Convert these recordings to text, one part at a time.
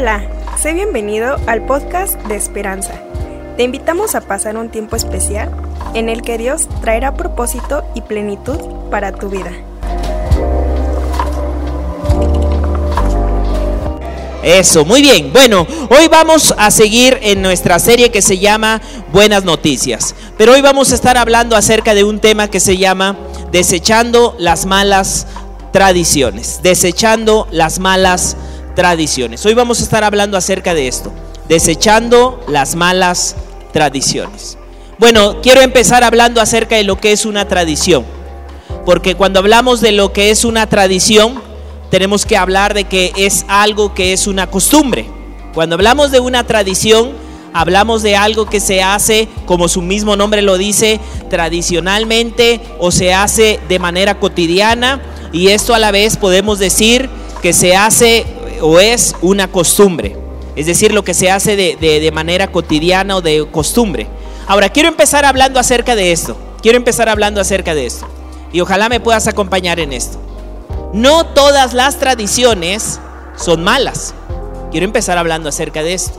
Hola, sé bienvenido al podcast de Esperanza. Te invitamos a pasar un tiempo especial en el que Dios traerá propósito y plenitud para tu vida. Eso, muy bien. Bueno, hoy vamos a seguir en nuestra serie que se llama Buenas Noticias. Pero hoy vamos a estar hablando acerca de un tema que se llama Desechando las malas tradiciones. Desechando las malas. Hoy vamos a estar hablando acerca de esto. Desechando las malas tradiciones. Bueno, quiero empezar hablando acerca de lo que es una tradición. Porque cuando hablamos de lo que es una tradición, tenemos que hablar de que es algo que es una costumbre. Cuando hablamos de una tradición, hablamos de algo que se hace, como su mismo nombre lo dice, tradicionalmente o se hace de manera cotidiana y esto a la vez podemos decir que se hace o es una costumbre, es decir, lo que se hace de, de manera cotidiana o de costumbre. Ahora, quiero empezar hablando acerca de esto, quiero empezar hablando acerca de esto y ojalá me puedas acompañar en esto. No todas las tradiciones son malas. Quiero empezar hablando acerca de esto.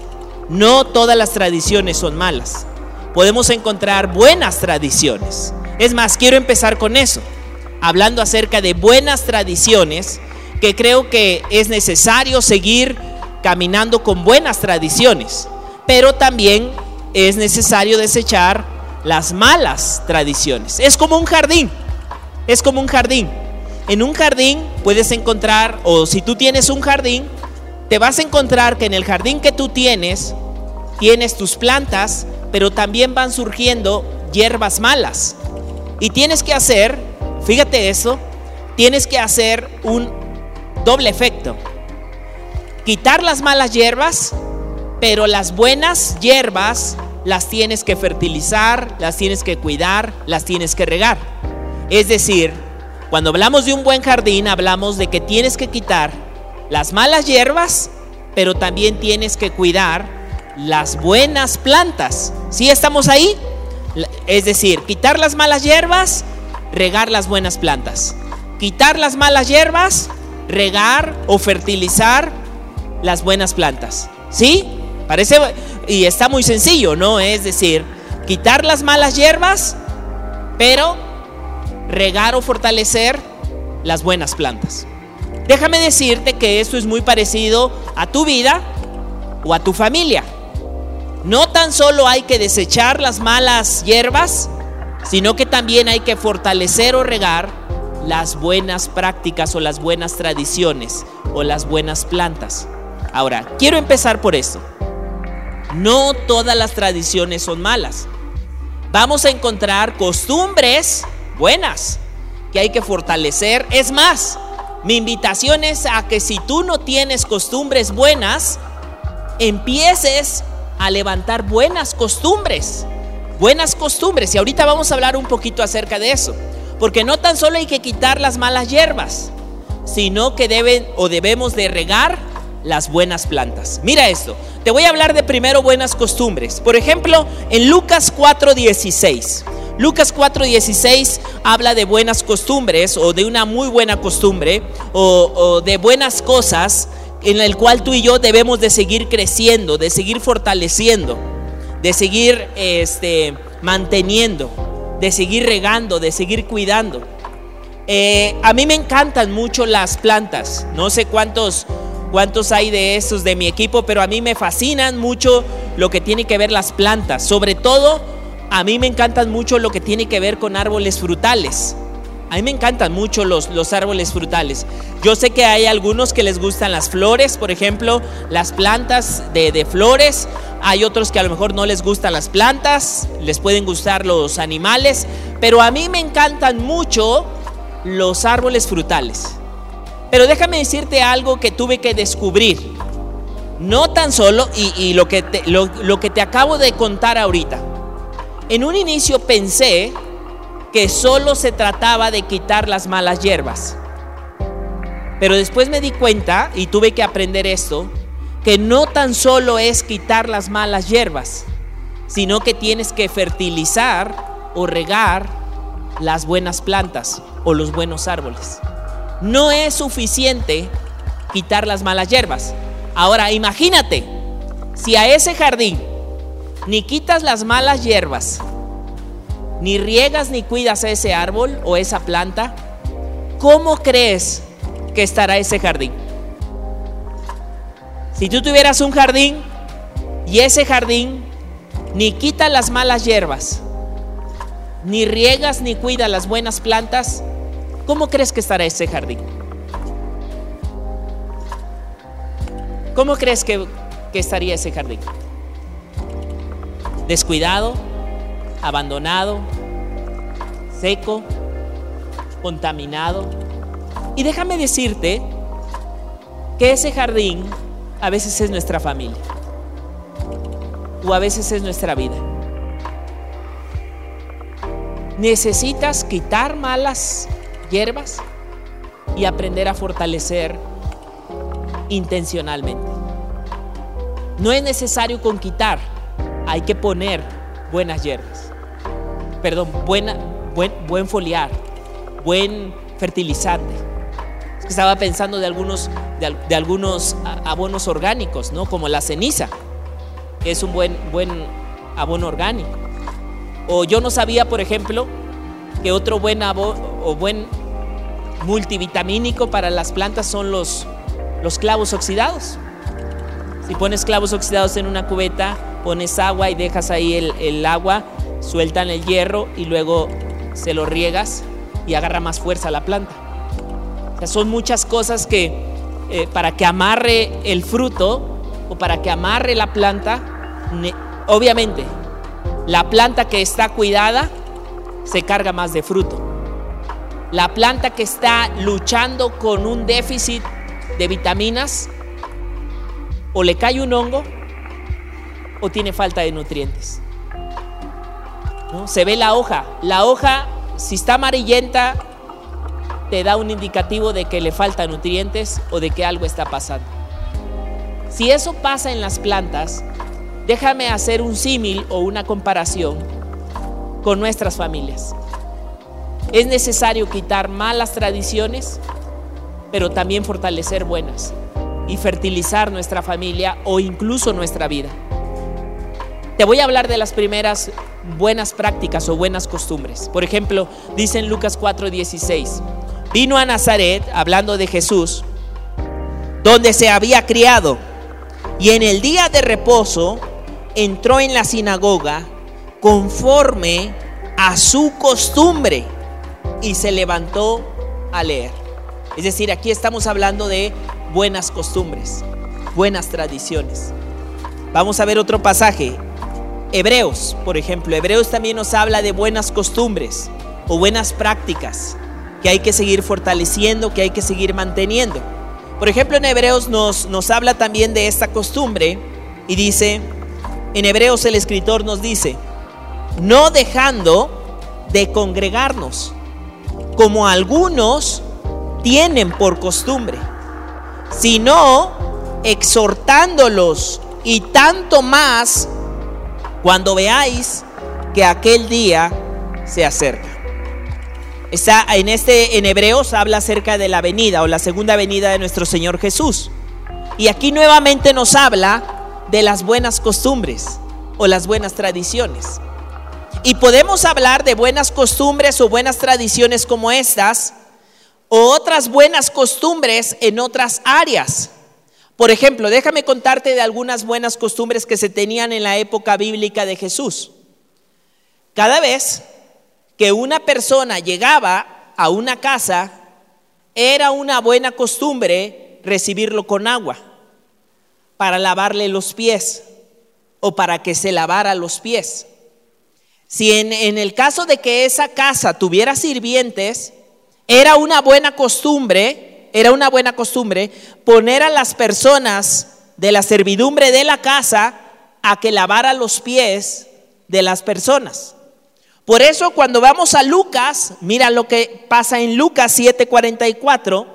No todas las tradiciones son malas. Podemos encontrar buenas tradiciones. Es más, quiero empezar con eso, hablando acerca de buenas tradiciones que creo que es necesario seguir caminando con buenas tradiciones, pero también es necesario desechar las malas tradiciones. Es como un jardín, es como un jardín. En un jardín puedes encontrar, o si tú tienes un jardín, te vas a encontrar que en el jardín que tú tienes, tienes tus plantas, pero también van surgiendo hierbas malas. Y tienes que hacer, fíjate eso, tienes que hacer un doble efecto. Quitar las malas hierbas, pero las buenas hierbas las tienes que fertilizar, las tienes que cuidar, las tienes que regar. Es decir, cuando hablamos de un buen jardín, hablamos de que tienes que quitar las malas hierbas, pero también tienes que cuidar las buenas plantas. ¿Sí estamos ahí? Es decir, quitar las malas hierbas, regar las buenas plantas. Quitar las malas hierbas, regar o fertilizar las buenas plantas. ¿Sí? Parece y está muy sencillo, ¿no? Es decir, quitar las malas hierbas, pero regar o fortalecer las buenas plantas. Déjame decirte que esto es muy parecido a tu vida o a tu familia. No tan solo hay que desechar las malas hierbas, sino que también hay que fortalecer o regar las buenas prácticas o las buenas tradiciones o las buenas plantas. Ahora, quiero empezar por esto. No todas las tradiciones son malas. Vamos a encontrar costumbres buenas que hay que fortalecer. Es más, mi invitación es a que si tú no tienes costumbres buenas, empieces a levantar buenas costumbres. Buenas costumbres. Y ahorita vamos a hablar un poquito acerca de eso. Porque no tan solo hay que quitar las malas hierbas, sino que deben o debemos de regar las buenas plantas. Mira esto. Te voy a hablar de primero buenas costumbres. Por ejemplo, en Lucas 4:16. Lucas 4:16 habla de buenas costumbres o de una muy buena costumbre o, de buenas cosas en el cual tú y yo debemos de seguir creciendo, de seguir fortaleciendo, de seguir este, manteniendo, de seguir regando, de seguir cuidando. Eh, a mí me encantan mucho las plantas. No sé cuántos, cuántos hay de esos de mi equipo, pero a mí me fascinan mucho lo que tiene que ver las plantas. Sobre todo a mí me encantan mucho lo que tiene que ver con árboles frutales. A mí me encantan mucho los, los, árboles frutales. Yo sé que hay algunos que les gustan las flores, por ejemplo, las plantas de, de, flores. Hay otros que a lo mejor no les gustan las plantas, les pueden gustar los animales. Pero a mí me encantan mucho los árboles frutales. Pero déjame decirte algo que tuve que descubrir. No tan solo, y, y lo, que te, lo, lo que te acabo de contar ahorita en un inicio pensé que solo se trataba de quitar las malas hierbas. Pero después me di cuenta, y tuve que aprender esto, que no tan solo es quitar las malas hierbas, sino que tienes que fertilizar o regar las buenas plantas o los buenos árboles. No es suficiente quitar las malas hierbas. Ahora, imagínate, si a ese jardín ni quitas las malas hierbas, ni riegas ni cuidas a ese árbol o esa planta, ¿cómo crees que estará ese jardín? Si tú tuvieras un jardín y ese jardín ni quita las malas hierbas, ni riegas ni cuida las buenas plantas, ¿cómo crees que estará ese jardín? ¿Cómo crees que, que estaría ese jardín? Descuidado, abandonado, seco, contaminado. Y déjame decirte que ese jardín a veces es nuestra familia o a veces es nuestra vida. Necesitas quitar malas hierbas y aprender a fortalecer intencionalmente. No es necesario con quitar, hay que poner buenas hierbas. Perdón, buena, buen, buen foliar, buen fertilizante. Estaba pensando de algunos, de algunos abonos orgánicos, ¿no? Como la ceniza, que es un buen, buen abono orgánico. O yo no sabía, por ejemplo, que otro buen abono o buen multivitamínico para las plantas son los, los clavos oxidados. Si pones clavos oxidados en una cubeta, pones agua y dejas ahí el, el agua, sueltan el hierro y luego se lo riegas y agarra más fuerza la planta. O sea, son muchas cosas que eh, para que amarre el fruto o para que amarre la planta, obviamente la planta que está cuidada se carga más de fruto. La planta que está luchando con un déficit de vitaminas, o le cae un hongo o tiene falta de nutrientes. Se ve la hoja. La hoja, si está amarillenta, te da un indicativo de que le falta nutrientes o de que algo está pasando. Si eso pasa en las plantas, déjame hacer un símil o una comparación con nuestras familias. Es necesario quitar malas tradiciones, pero también fortalecer buenas y fertilizar nuestra familia o incluso nuestra vida. Voy a hablar de las primeras buenas prácticas o buenas costumbres. Por ejemplo, dice en Lucas 4:16, vino a Nazaret, hablando de Jesús, donde se había criado, y en el día de reposo entró en la sinagoga conforme a su costumbre y se levantó a leer. Es decir, aquí estamos hablando de buenas costumbres, buenas tradiciones. Vamos a ver otro pasaje. Hebreos, por ejemplo. Hebreos también nos habla de buenas costumbres o buenas prácticas que hay que seguir fortaleciendo, que hay que seguir manteniendo. Por ejemplo, en Hebreos nos, nos habla también de esta costumbre y dice, en Hebreos el escritor nos dice, no dejando de congregarnos, como algunos tienen por costumbre, sino exhortándolos y tanto más cuando veáis que aquel día se acerca. Está en este en Hebreos habla acerca de la venida o la segunda venida de nuestro Señor Jesús. Y aquí nuevamente nos habla de las buenas costumbres o las buenas tradiciones. Y podemos hablar de buenas costumbres o buenas tradiciones como estas o otras buenas costumbres en otras áreas. Por ejemplo, déjame contarte de algunas buenas costumbres que se tenían en la época bíblica de Jesús. Cada vez que una persona llegaba a una casa, era una buena costumbre recibirlo con agua para lavarle los pies o para que se lavara los pies. Si en, en, el caso de que esa casa tuviera sirvientes, era una buena costumbre, era una buena costumbre poner a las personas de la servidumbre de la casa a que lavara los pies de las personas. Por eso cuando vamos a Lucas, mira lo que pasa en Lucas 7:44,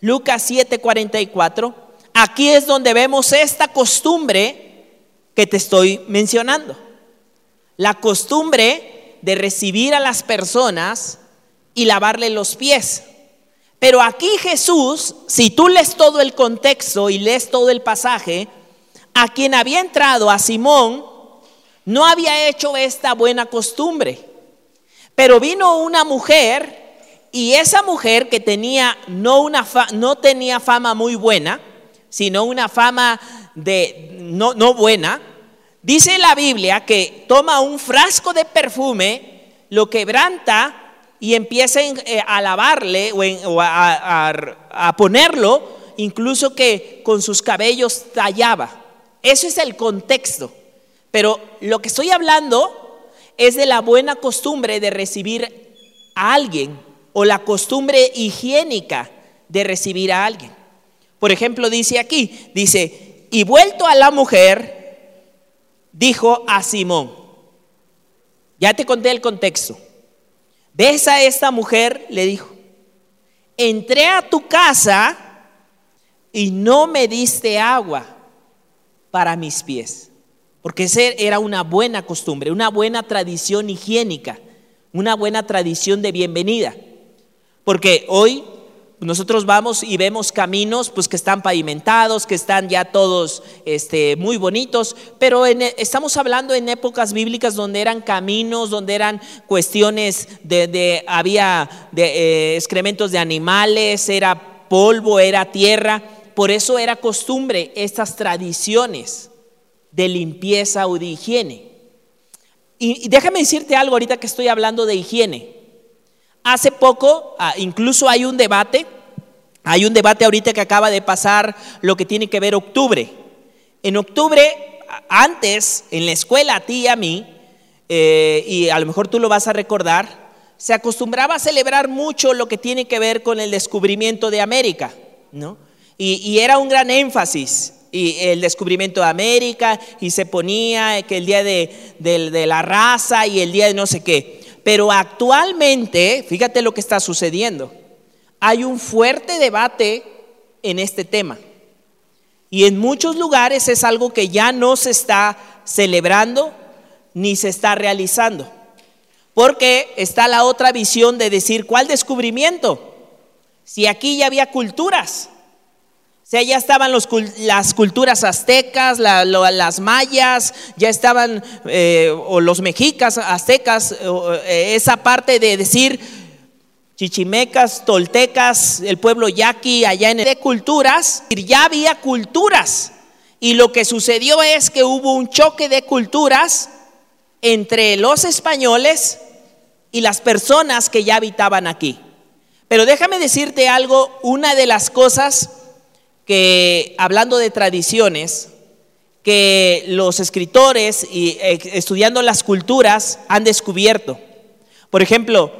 Lucas 7:44, aquí es donde vemos esta costumbre que te estoy mencionando la costumbre de recibir a las personas y lavarle los pies. Pero aquí Jesús, si tú lees todo el contexto y lees todo el pasaje, a quien había entrado, a Simón, no había hecho esta buena costumbre. Pero vino una mujer y esa mujer que tenía no, una no tenía fama muy buena, sino una fama de no, no buena, dice la Biblia que toma un frasco de perfume, lo quebranta y empieza eh, a lavarle o, a ponerlo, incluso que con sus cabellos tallaba. Eso es el contexto. Pero lo que estoy hablando es de la buena costumbre de recibir a alguien o la costumbre higiénica de recibir a alguien. Por ejemplo, dice aquí, dice, y vuelto a la mujer, dijo a Simón, ya te conté el contexto, ves a esta mujer, le dijo, entré a tu casa y no me diste agua para mis pies. Porque esa era una buena costumbre, una buena tradición higiénica, una buena tradición de bienvenida. Porque hoy nosotros vamos y vemos caminos pues que están pavimentados, que están ya todos este, muy bonitos, pero estamos hablando en épocas bíblicas donde eran caminos, donde eran cuestiones de, había de, eh, excrementos de animales, era polvo, era tierra, por eso era costumbre estas tradiciones de limpieza o de higiene. Y, déjame decirte algo ahorita que estoy hablando de higiene. Hace poco, ah, incluso hay un debate, hay un debate ahorita que acaba de pasar lo que tiene que ver octubre. En octubre, antes, en la escuela, a ti y a mí, eh, y a lo mejor tú lo vas a recordar, se acostumbraba a celebrar mucho lo que tiene que ver con el descubrimiento de América, ¿no? Y, era un gran énfasis y el descubrimiento de América y se ponía que el día de, de, la raza y el día de no sé qué. Pero actualmente, fíjate lo que está sucediendo. Hay un fuerte debate en este tema. Y en muchos lugares es algo que ya no se está celebrando ni se está realizando. Porque está la otra visión de decir, ¿cuál descubrimiento? Si aquí ya había culturas, o sea, ya estaban las culturas aztecas, las mayas, ya estaban, eh, los mexicas, aztecas, eh, esa parte de decir chichimecas, toltecas, el pueblo yaqui, allá en el, de culturas, ya había culturas. Y lo que sucedió es que hubo un choque de culturas entre los españoles y las personas que ya habitaban aquí. Pero déjame decirte algo, una de las cosas que, hablando de tradiciones, que los escritores y eh, estudiando las culturas han descubierto. Por ejemplo,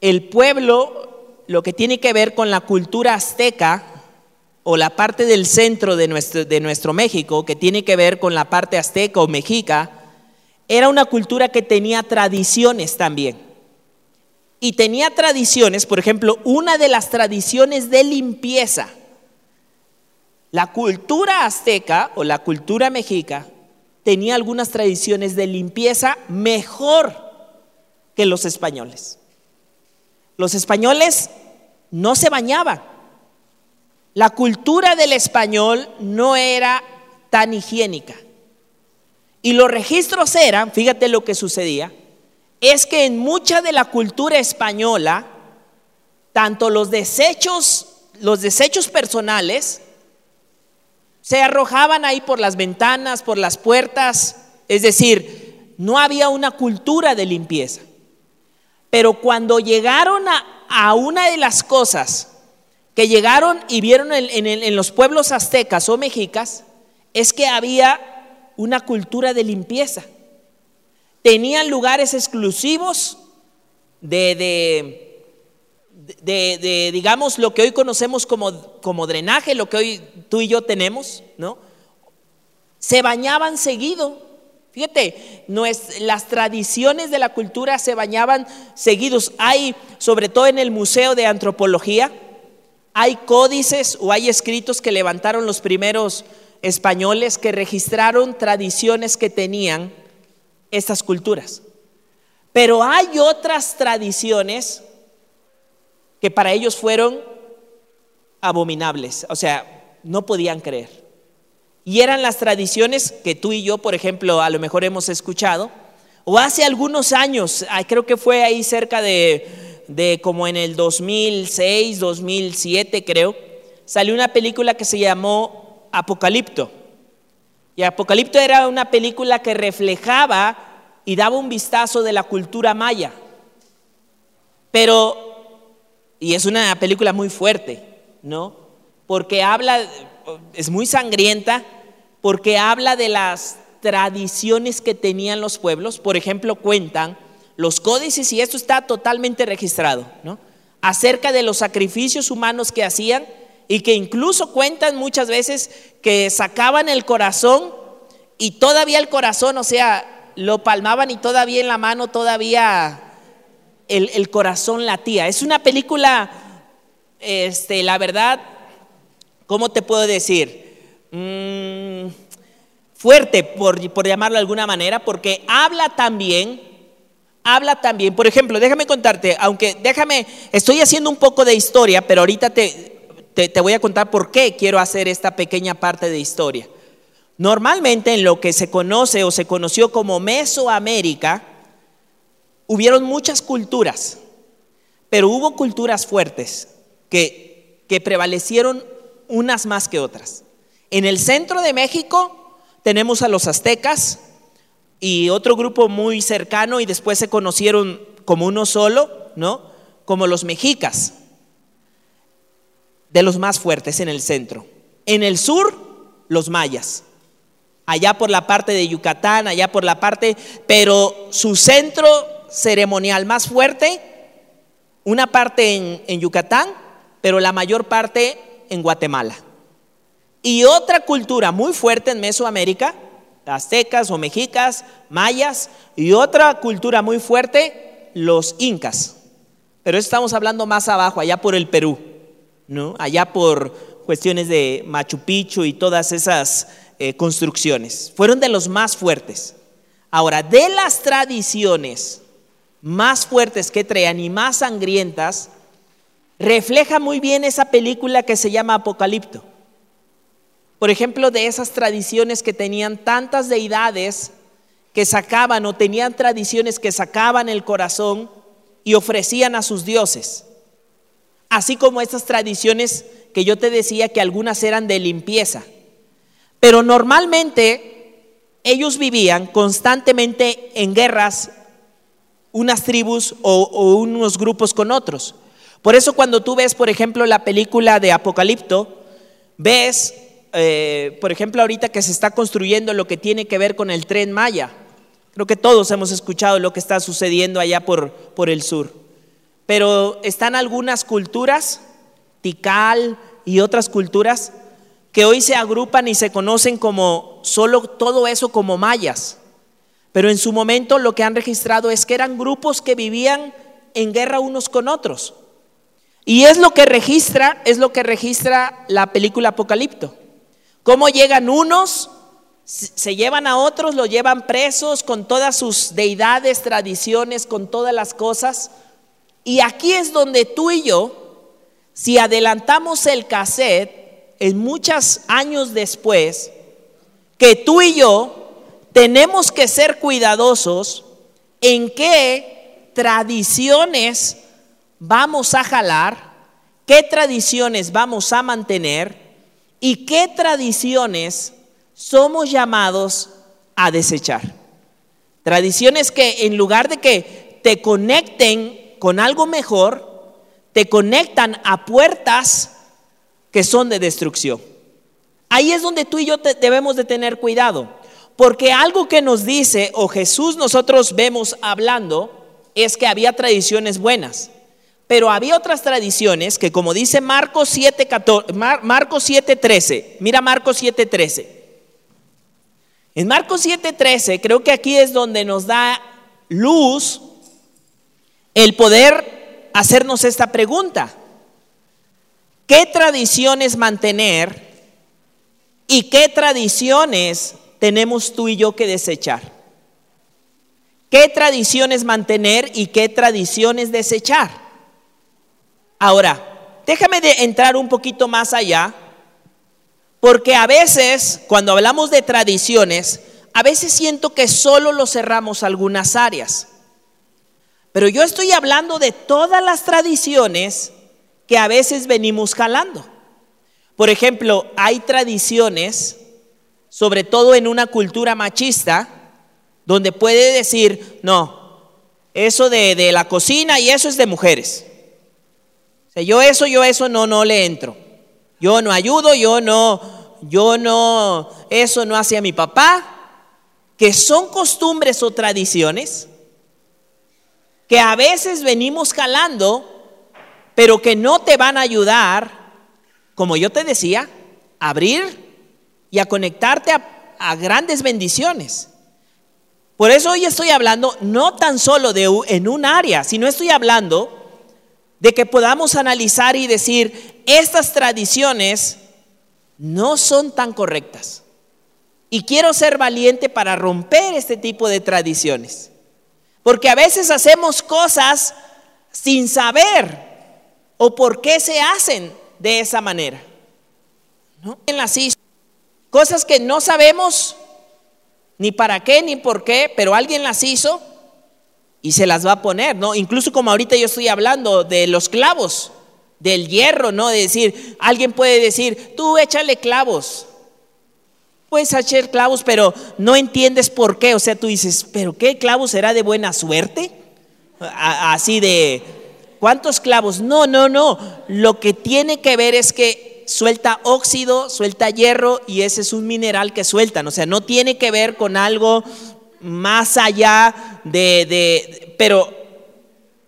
el pueblo, lo que tiene que ver con la cultura azteca o la parte del centro de nuestro, de nuestro México, que tiene que ver con la parte azteca o mexica, era una cultura que tenía tradiciones también. Y tenía tradiciones, por ejemplo, una de las tradiciones de limpieza la cultura azteca o la cultura mexica tenía algunas tradiciones de limpieza mejor que los españoles. Los españoles no se bañaban. La cultura del español no era tan higiénica. Y los registros eran, fíjate lo que sucedía, es que en mucha de la cultura española, tanto los desechos, los desechos personales, se arrojaban ahí por las ventanas, por las puertas, es decir, no había una cultura de limpieza. Pero cuando llegaron a, una de las cosas que llegaron y vieron en, los pueblos aztecas o mexicas, es que había una cultura de limpieza. Tenían lugares exclusivos de de, digamos, lo que hoy conocemos como, como drenaje, lo que hoy tú y yo tenemos, ¿no? Se bañaban seguido. Fíjate, las tradiciones de la cultura se bañaban seguidos. Hay, sobre todo en el Museo de Antropología, hay códices o hay escritos que levantaron los primeros españoles que registraron tradiciones que tenían estas culturas. Pero hay otras tradiciones que para ellos fueron abominables, o sea, no podían creer. Y eran las tradiciones que tú y yo, por ejemplo, a lo mejor hemos escuchado, o hace algunos años, creo que fue ahí cerca de, de como en el 2006, 2007 creo, salió una película que se llamó Apocalipto. Y Apocalipto era una película que reflejaba y daba un vistazo de la cultura maya. Pero, y es una película muy fuerte, ¿no? Porque habla, es muy sangrienta, porque habla de las tradiciones que tenían los pueblos. Por ejemplo, cuentan los códices, y esto está totalmente registrado, ¿no? Acerca de los sacrificios humanos que hacían y que incluso cuentan muchas veces que sacaban el corazón y todavía el corazón, o sea, lo palmaban y todavía en la mano todavía el, corazón latía. Es una película, este, la verdad, ¿cómo te puedo decir? Mm, fuerte, por, por llamarlo de alguna manera, porque habla también, habla también, por ejemplo, déjame contarte, aunque déjame, estoy haciendo un poco de historia, pero ahorita te, te, voy a contar por qué quiero hacer esta pequeña parte de historia. Normalmente en lo que se conoce o se conoció como Mesoamérica, hubieron muchas culturas, pero hubo culturas fuertes que, que prevalecieron unas más que otras. En el centro de México tenemos a los aztecas y otro grupo muy cercano y después se conocieron como uno solo, ¿no? Como los mexicas de los más fuertes en el centro. En el sur, los mayas. Allá por la parte de Yucatán, allá por la parte, pero su centro ceremonial más fuerte, una parte en, en Yucatán, pero la mayor parte en Guatemala. Y otra cultura muy fuerte en Mesoamérica, aztecas o mexicas, mayas, y otra cultura muy fuerte, los incas. Pero estamos hablando más abajo, allá por el Perú. ¿no? allá por cuestiones de Machu Picchu y todas esas eh, construcciones. Fueron de los más fuertes. Ahora, de las tradiciones más fuertes que traían y más sangrientas, refleja muy bien esa película que se llama Apocalipto. Por ejemplo, de esas tradiciones que tenían tantas deidades que sacaban o tenían tradiciones que sacaban el corazón y ofrecían a sus dioses así como estas tradiciones que yo te decía que algunas eran de limpieza. Pero normalmente ellos vivían constantemente en guerras, unas tribus o, unos grupos con otros. Por eso cuando tú ves, por ejemplo, la película de Apocalipto, ves, eh, por ejemplo, ahorita que se está construyendo lo que tiene que ver con el tren Maya. Creo que todos hemos escuchado lo que está sucediendo allá por, por el sur. Pero están algunas culturas, Tikal y otras culturas, que hoy se agrupan y se conocen como solo todo eso como mayas. Pero en su momento lo que han registrado es que eran grupos que vivían en guerra unos con otros. Y es lo que registra, es lo que registra la película Apocalipto. Cómo llegan unos, se llevan a otros, lo llevan presos con todas sus deidades, tradiciones, con todas las cosas y aquí es donde tú y yo, si adelantamos el cassette en muchos años después, que tú y yo tenemos que ser cuidadosos en qué tradiciones vamos a jalar, qué tradiciones vamos a mantener y qué tradiciones somos llamados a desechar. Tradiciones que en lugar de que te conecten con algo mejor, te conectan a puertas que son de destrucción. Ahí es donde tú y yo debemos de tener cuidado, porque algo que nos dice, o Jesús nosotros vemos hablando, es que había tradiciones buenas. Pero había otras tradiciones que como dice Marcos 7, Marcos 7, 13, mira Marcos 7, 13. En Marcos 7, 13 creo que aquí es donde nos da luz el poder hacernos esta pregunta. ¿Qué tradiciones mantener y qué tradiciones tenemos tú y yo que desechar? ¿Qué tradiciones mantener y qué tradiciones desechar? Ahora, déjame de entrar un poquito más allá, porque a veces, cuando hablamos de tradiciones, a veces siento que solo lo cerramos algunas áreas. Pero yo estoy hablando de todas las tradiciones que a veces venimos jalando. Por ejemplo, hay tradiciones, sobre todo en una cultura machista, donde puede decir, no, eso de, de la cocina y eso es de mujeres. Yo eso, yo eso no, no le entro. Yo no ayudo, yo no, yo no, eso no hace a mi papá, que son costumbres o tradiciones que a veces venimos jalando, pero que no te van a ayudar, como yo te decía, a abrir y a conectarte a, grandes bendiciones. Por eso hoy estoy hablando no tan solo de en un área, sino estoy hablando de que podamos analizar y decir, estas tradiciones no son tan correctas. Y quiero ser valiente para romper este tipo de tradiciones. Porque a veces hacemos cosas sin saber o por qué se hacen de esa manera. ¿No? las hizo. Cosas que no sabemos ni para qué ni por qué, pero alguien las hizo y se las va a poner, ¿no? Incluso como ahorita yo estoy hablando de los clavos, del hierro, ¿no? De decir, alguien puede decir, tú échale clavos. Puedes echar clavos, pero no entiendes por qué. O sea, tú dices, ¿pero qué clavos será de buena suerte? Así de, ¿cuántos clavos? No, no, no. Lo que tiene que ver es que suelta óxido, suelta hierro y ese es un mineral que sueltan. O sea, no tiene que ver con algo más allá de, de pero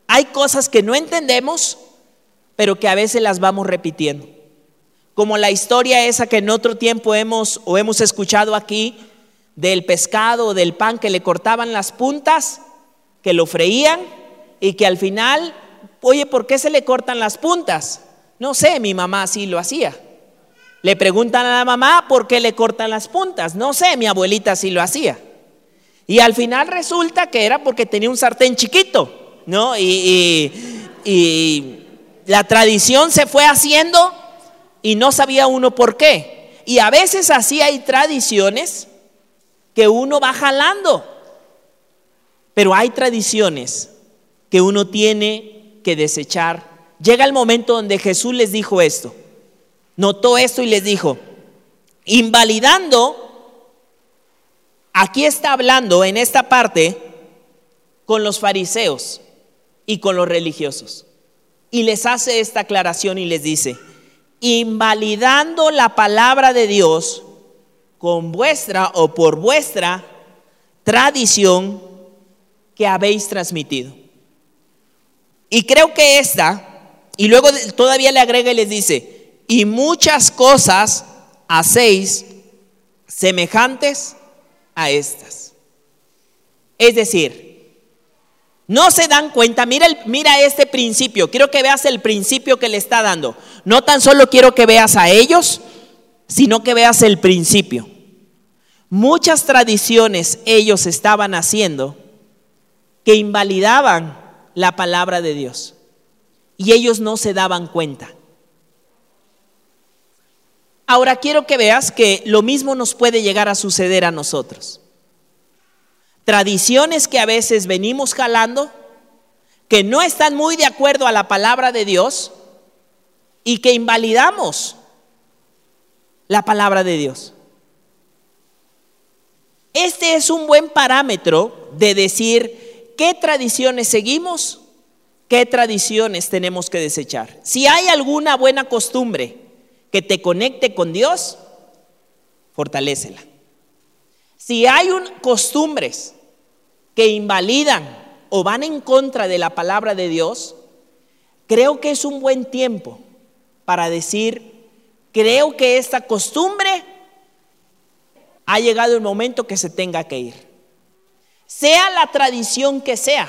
hay cosas que no entendemos, pero que a veces las vamos repitiendo como la historia esa que en otro tiempo hemos o hemos escuchado aquí del pescado o del pan que le cortaban las puntas, que lo freían y que al final, oye, ¿por qué se le cortan las puntas? No sé, mi mamá así lo hacía. Le preguntan a la mamá por qué le cortan las puntas. No sé, mi abuelita así lo hacía. Y al final resulta que era porque tenía un sartén chiquito, ¿no? Y, y la tradición se fue haciendo y no sabía uno por qué. Y a veces así hay tradiciones que uno va jalando, pero hay tradiciones que uno tiene que desechar. Llega el momento donde Jesús les dijo esto, notó esto y les dijo, invalidando, aquí está hablando en esta parte con los fariseos y con los religiosos. Y les hace esta aclaración y les dice, invalidando la palabra de Dios con vuestra o por vuestra tradición que habéis transmitido. Y creo que esta, y luego todavía le agrega y les dice, y muchas cosas hacéis semejantes a estas. Es decir, no se dan cuenta, mira, mira este principio, quiero que veas el principio que le está dando. No tan solo quiero que veas a ellos, sino que veas el principio. Muchas tradiciones ellos estaban haciendo que invalidaban la palabra de Dios y ellos no se daban cuenta. Ahora quiero que veas que lo mismo nos puede llegar a suceder a nosotros tradiciones que a veces venimos jalando, que no están muy de acuerdo a la palabra de Dios y que invalidamos la palabra de Dios. Este es un buen parámetro de decir qué tradiciones seguimos, qué tradiciones tenemos que desechar. Si hay alguna buena costumbre que te conecte con Dios, fortalécela. Si hay un, costumbres que invalidan o van en contra de la palabra de Dios, creo que es un buen tiempo para decir, creo que esta costumbre ha llegado el momento que se tenga que ir. Sea la tradición que sea.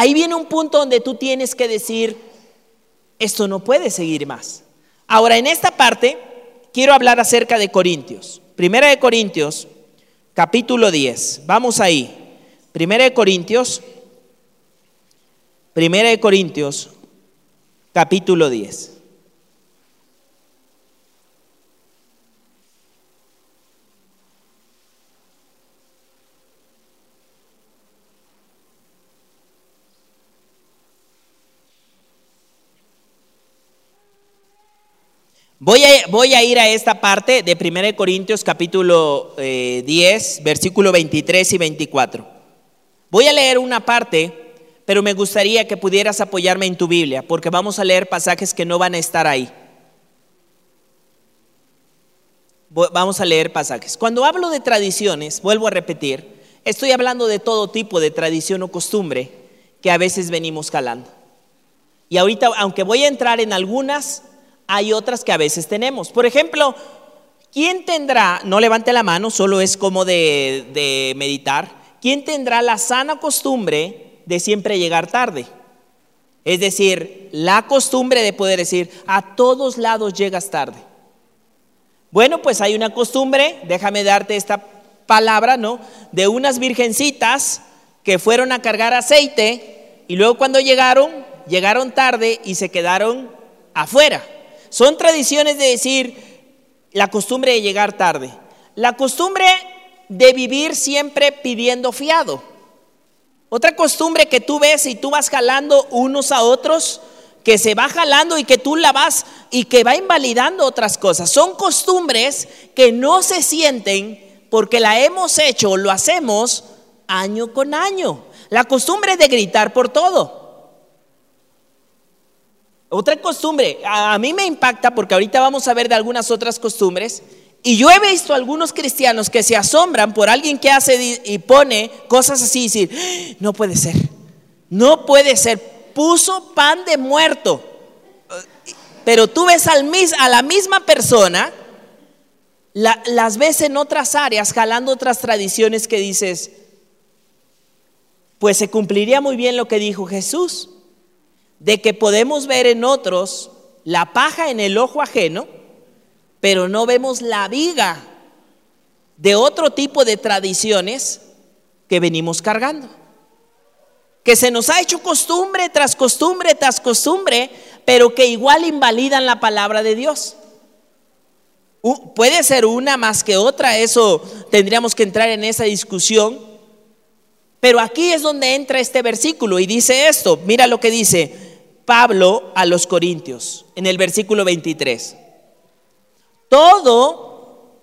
Ahí viene un punto donde tú tienes que decir, esto no puede seguir más. Ahora, en esta parte, quiero hablar acerca de Corintios. Primera de Corintios, capítulo 10. Vamos ahí. Primera de Corintios. Primera de Corintios, capítulo 10. Voy a, ir a esta parte de 1 Corintios capítulo 10, eh, versículo 23 y 24. Voy a leer una parte, pero me gustaría que pudieras apoyarme en tu Biblia, porque vamos a leer pasajes que no van a estar ahí. Vamos a leer pasajes. Cuando hablo de tradiciones, vuelvo a repetir, estoy hablando de todo tipo de tradición o costumbre que a veces venimos calando. Y ahorita, aunque voy a entrar en algunas, hay otras que a veces tenemos. Por ejemplo, ¿quién tendrá, no levante la mano, solo es como de, meditar, ¿quién tendrá la sana costumbre de siempre llegar tarde? Es decir, la costumbre de poder decir, a todos lados llegas tarde. Bueno, pues hay una costumbre, déjame darte esta palabra, ¿no? De unas virgencitas que fueron a cargar aceite y luego cuando llegaron, llegaron tarde y se quedaron afuera. Son tradiciones de decir la costumbre de llegar tarde, la costumbre de vivir siempre pidiendo fiado. Otra costumbre que tú ves y tú vas jalando unos a otros, que se va jalando y que tú la vas y que va invalidando otras cosas. Son costumbres que no se sienten porque la hemos hecho, lo hacemos año con año. La costumbre de gritar por todo. Otra costumbre, a mí me impacta porque ahorita vamos a ver de algunas otras costumbres. Y yo he visto algunos cristianos que se asombran por alguien que hace y pone cosas así y decir, ¡Ah! no puede ser, no puede ser, puso pan de muerto. Pero tú ves al, a la misma persona, las ves en otras áreas, jalando otras tradiciones que dices, pues se cumpliría muy bien lo que dijo Jesús de que podemos ver en otros la paja en el ojo ajeno, pero no vemos la viga de otro tipo de tradiciones que venimos cargando. Que se nos ha hecho costumbre tras costumbre tras costumbre, pero que igual invalidan la palabra de Dios. puede ser una más que otra, eso tendríamos que entrar en esa discusión. Pero aquí es donde entra este versículo y dice esto, mira lo que dice, Pablo a los Corintios en el versículo 23. Todo,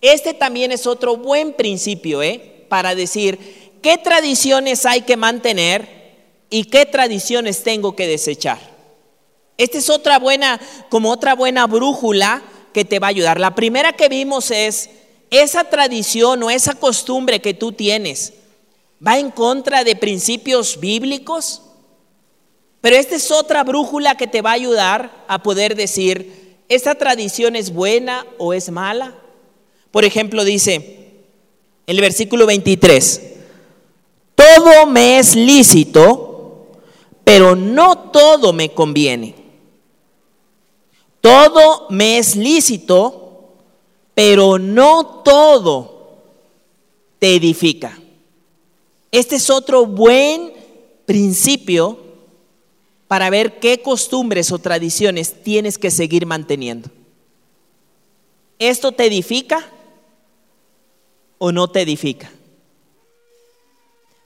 este también es otro buen principio, ¿eh? Para decir qué tradiciones hay que mantener y qué tradiciones tengo que desechar. Esta es otra buena, como otra buena brújula que te va a ayudar. La primera que vimos es esa tradición o esa costumbre que tú tienes. ¿Va en contra de principios bíblicos? Pero esta es otra brújula que te va a ayudar a poder decir, ¿esta tradición es buena o es mala? Por ejemplo, dice el versículo 23, todo me es lícito, pero no todo me conviene. Todo me es lícito, pero no todo te edifica. Este es otro buen principio para ver qué costumbres o tradiciones tienes que seguir manteniendo. ¿Esto te edifica o no te edifica?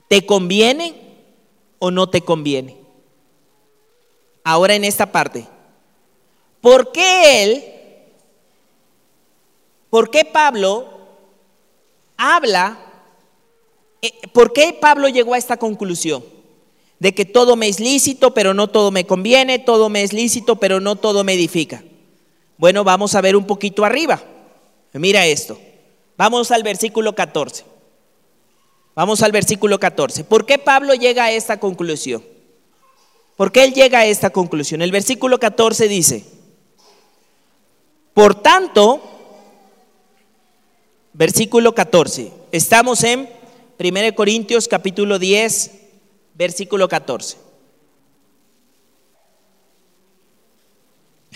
¿Te conviene o no te conviene? Ahora en esta parte, ¿por qué él, por qué Pablo habla, eh, por qué Pablo llegó a esta conclusión? De que todo me es lícito, pero no todo me conviene, todo me es lícito, pero no todo me edifica. Bueno, vamos a ver un poquito arriba. Mira esto. Vamos al versículo 14. Vamos al versículo 14. ¿Por qué Pablo llega a esta conclusión? ¿Por qué él llega a esta conclusión? El versículo 14 dice, por tanto, versículo 14, estamos en 1 Corintios capítulo 10, versículo 14.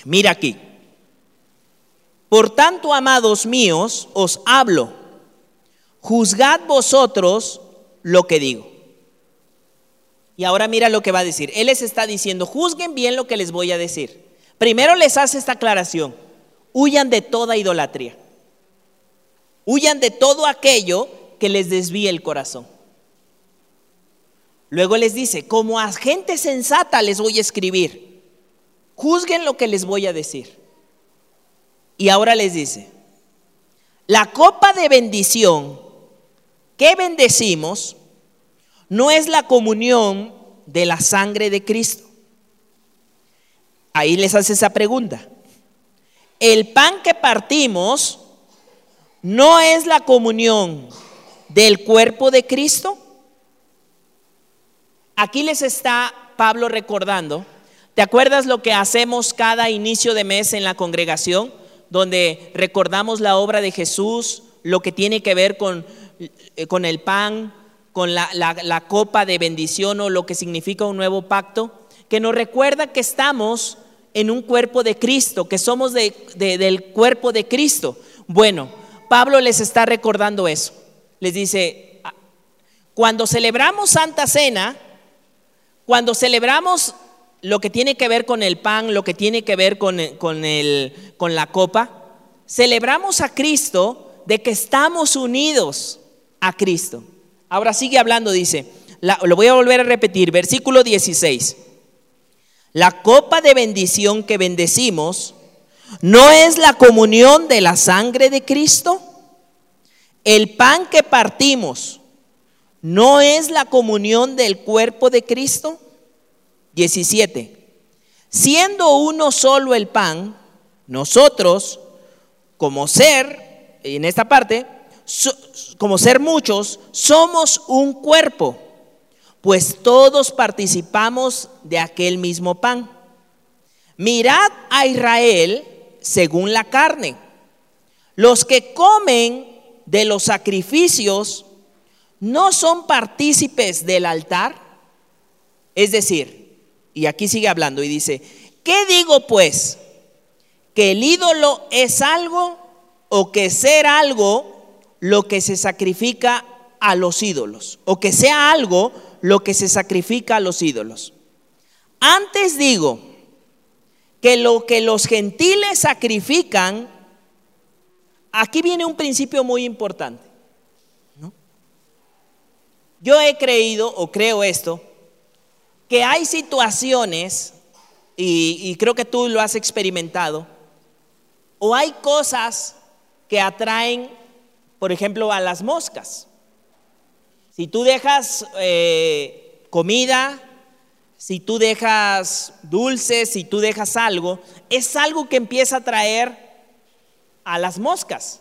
Mira aquí. Por tanto, amados míos, os hablo. Juzgad vosotros lo que digo. Y ahora mira lo que va a decir. Él les está diciendo, juzguen bien lo que les voy a decir. Primero les hace esta aclaración. Huyan de toda idolatría. Huyan de todo aquello que les desvíe el corazón. Luego les dice, como a gente sensata les voy a escribir. Juzguen lo que les voy a decir. Y ahora les dice, la copa de bendición que bendecimos no es la comunión de la sangre de Cristo. Ahí les hace esa pregunta. El pan que partimos no es la comunión del cuerpo de Cristo. Aquí les está Pablo recordando. ¿Te acuerdas lo que hacemos cada inicio de mes en la congregación? Donde recordamos la obra de Jesús, lo que tiene que ver con, eh, con el pan, con la, copa de bendición o lo que significa un nuevo pacto, que nos recuerda que estamos en un cuerpo de Cristo, que somos del cuerpo de Cristo. Bueno, Pablo les está recordando eso. Les dice, ah, cuando celebramos Santa Cena, cuando celebramos lo que tiene que ver con el pan, lo que tiene que ver con, con, con la copa, celebramos a Cristo de que estamos unidos a Cristo. Ahora sigue hablando, dice, lo voy a volver a repetir, versículo 16. La copa de bendición que bendecimos no es la comunión de la sangre de Cristo. El pan que partimos ¿No es la comunión del cuerpo de Cristo? 17. Siendo uno solo el pan, nosotros, como ser, en esta parte, como ser muchos, somos un cuerpo, pues todos participamos de aquel mismo pan. Mirad a Israel según la carne. Los que comen de los sacrificios no son partícipes del altar? Es decir, y aquí sigue hablando y dice, ¿qué digo pues? ¿Que el ídolo es algo o que ser algo lo que se sacrifica a los ídolos? ¿O que sea algo lo que se sacrifica a los ídolos? Antes digo que lo que los gentiles sacrifican, aquí viene un principio muy importante. Yo he creído o creo esto, que hay situaciones, y, creo que tú lo has experimentado, o hay cosas que atraen, por ejemplo, a las moscas. Si tú dejas eh, comida, si tú dejas dulces, si tú dejas algo, es algo que empieza a atraer a las moscas.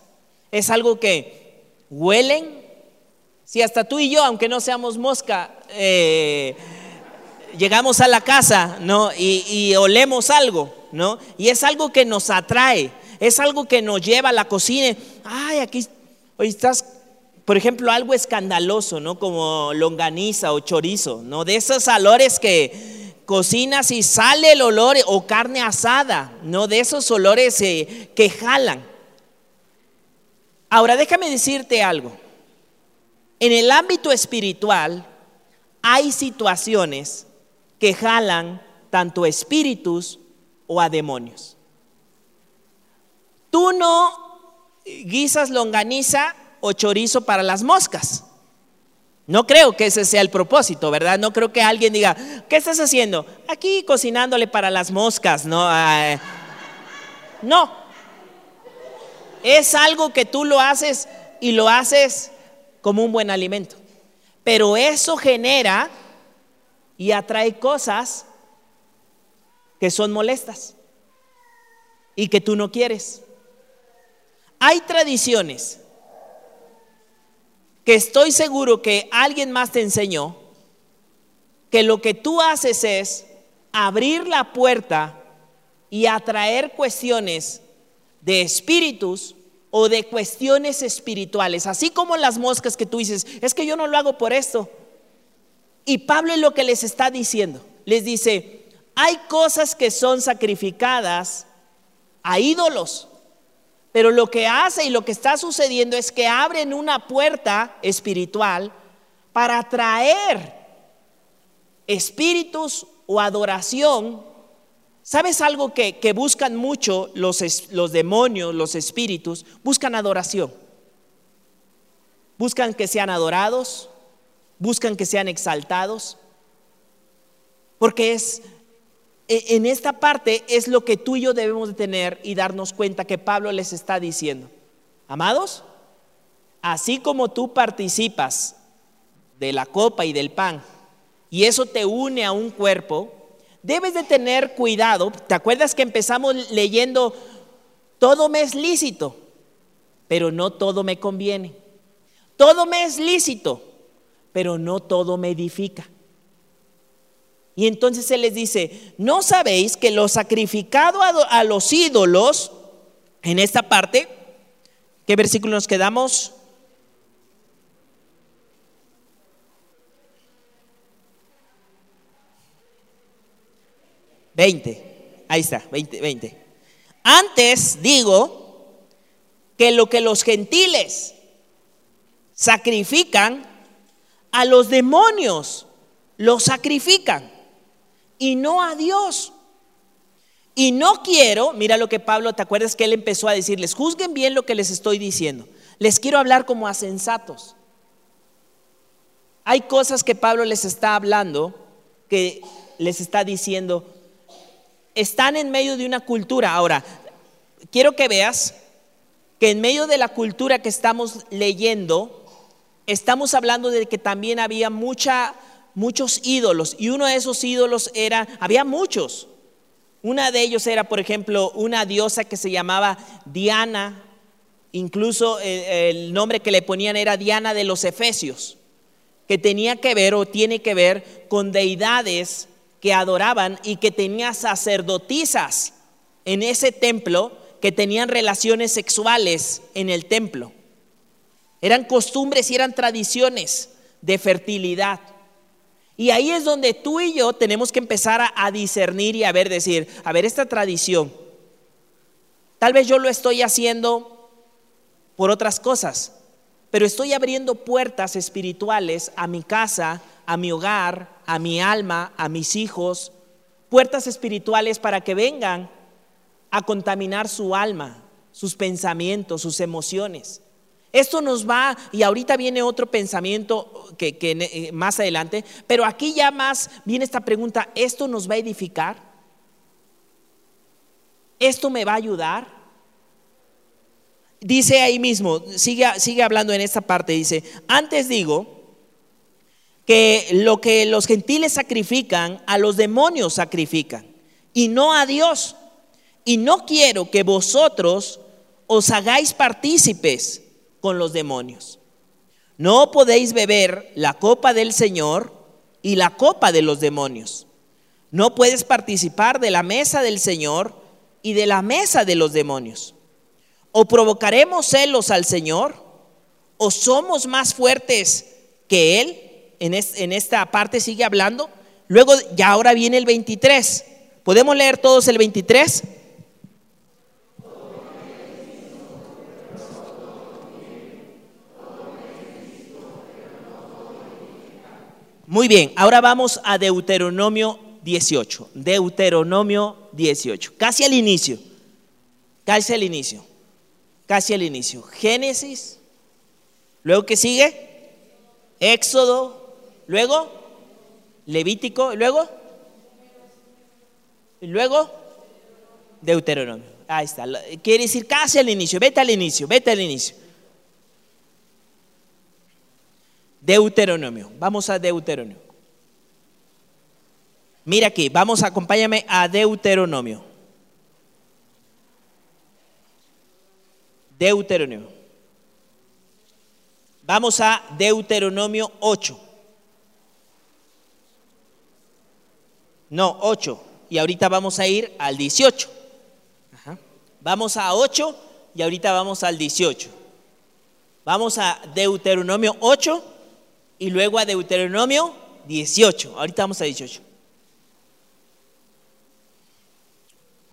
Es algo que huelen, si hasta tú y yo, aunque no seamos mosca, eh, llegamos a la casa, ¿no? Y, olemos algo, ¿no? Y es algo que nos atrae, es algo que nos lleva a la cocina. Ay, aquí, hoy estás, por ejemplo, algo escandaloso, ¿no? Como longaniza o chorizo, ¿no? De esos olores que cocinas y sale el olor, o carne asada, ¿no? De esos olores eh, que jalan. Ahora, déjame decirte algo. En el ámbito espiritual hay situaciones que jalan tanto espíritus o a demonios. Tú no guisas longaniza o chorizo para las moscas. No creo que ese sea el propósito, ¿verdad? No creo que alguien diga, ¿qué estás haciendo? Aquí cocinándole para las moscas, ¿no? No. Es algo que tú lo haces y lo haces como un buen alimento. Pero eso genera y atrae cosas que son molestas y que tú no quieres. Hay tradiciones que estoy seguro que alguien más te enseñó que lo que tú haces es abrir la puerta y atraer cuestiones de espíritus o de cuestiones espirituales, así como las moscas que tú dices, es que yo no lo hago por esto. Y Pablo es lo que les está diciendo. Les dice, hay cosas que son sacrificadas a ídolos, pero lo que hace y lo que está sucediendo es que abren una puerta espiritual para atraer espíritus o adoración, ¿sabes algo que, buscan mucho los, los demonios, los espíritus? Buscan adoración. Buscan que sean adorados, buscan que sean exaltados, porque es e, en esta parte es lo que tú y yo debemos de tener y darnos cuenta que Pablo les está diciendo. Amados, así como tú participas de la copa y del pan, y eso te une a un cuerpo, debes de tener cuidado. ¿Te acuerdas que empezamos leyendo, todo me es lícito, pero no todo me conviene? Todo me es lícito, pero no todo me edifica. Y entonces se les dice, ¿no sabéis que lo sacrificado a, los ídolos, en esta parte, ¿qué versículo nos quedamos? Veinte, ahí está, veinte, veinte. Antes digo que lo que los gentiles sacrifican a los demonios, lo sacrifican y no a Dios. Y no quiero, mira lo que Pablo, ¿te acuerdas que él empezó a decirles? Juzguen bien lo que les estoy diciendo. Les quiero hablar como a sensatos. Hay cosas que Pablo les está hablando, que les está diciendo, están en medio de una cultura. Ahora, quiero que veas que en medio de la cultura que estamos leyendo, estamos hablando de que también había mucha muchos ídolos y uno de esos ídolos era, había muchos. Una de ellos era, por ejemplo, una diosa que se llamaba Diana, incluso el, nombre que le ponían era Diana de los Efesios, que tenía que ver o tiene que ver con deidades que adoraban y que tenía sacerdotisas en ese templo que tenían relaciones sexuales en el templo. Eran costumbres y eran tradiciones de fertilidad. Y ahí es donde tú y yo tenemos que empezar a, discernir y a ver, decir, a ver, esta tradición, tal vez yo lo estoy haciendo por otras cosas, pero estoy abriendo puertas espirituales a mi casa, a mi hogar, a mi alma, a mis hijos, puertas espirituales para que vengan a contaminar su alma, sus pensamientos, sus emociones. Esto nos va, y ahorita viene otro pensamiento que, eh, más adelante, pero aquí ya más viene esta pregunta, ¿esto nos va a edificar? ¿Esto me va a ayudar? Dice ahí mismo, sigue, sigue hablando en esta parte, dice, antes digo que lo que los gentiles sacrifican, a los demonios sacrifican, y no a Dios. Y no quiero que vosotros os hagáis partícipes con los demonios. No podéis beber la copa del Señor y la copa de los demonios. No puedes participar de la mesa del Señor y de la mesa de los demonios. O provocaremos celos al Señor, o somos más fuertes que Él. En, esta parte sigue hablando. Luego, ya ahora viene el 23. ¿Podemos leer todos el 23? Muy bien, ahora vamos a Deuteronomio 18. Deuteronomio 18. Casi al inicio. Casi al inicio. Casi al inicio. Génesis. Luego que sigue. Éxodo. Luego. Levítico. Luego. Y luego. Deuteronomio. Ahí está. Quiere decir casi al inicio. Vete al inicio. Vete al inicio. Deuteronomio. Vamos a Deuteronomio. Mira aquí, vamos, acompáñame a Deuteronomio. Deuteronomio. Vamos a Deuteronomio 8. No, 8. Y ahorita vamos a ir al 18. Vamos a 8 y ahorita vamos al 18. Vamos a Deuteronomio 8 y luego a Deuteronomio 18. Ahorita vamos a 18.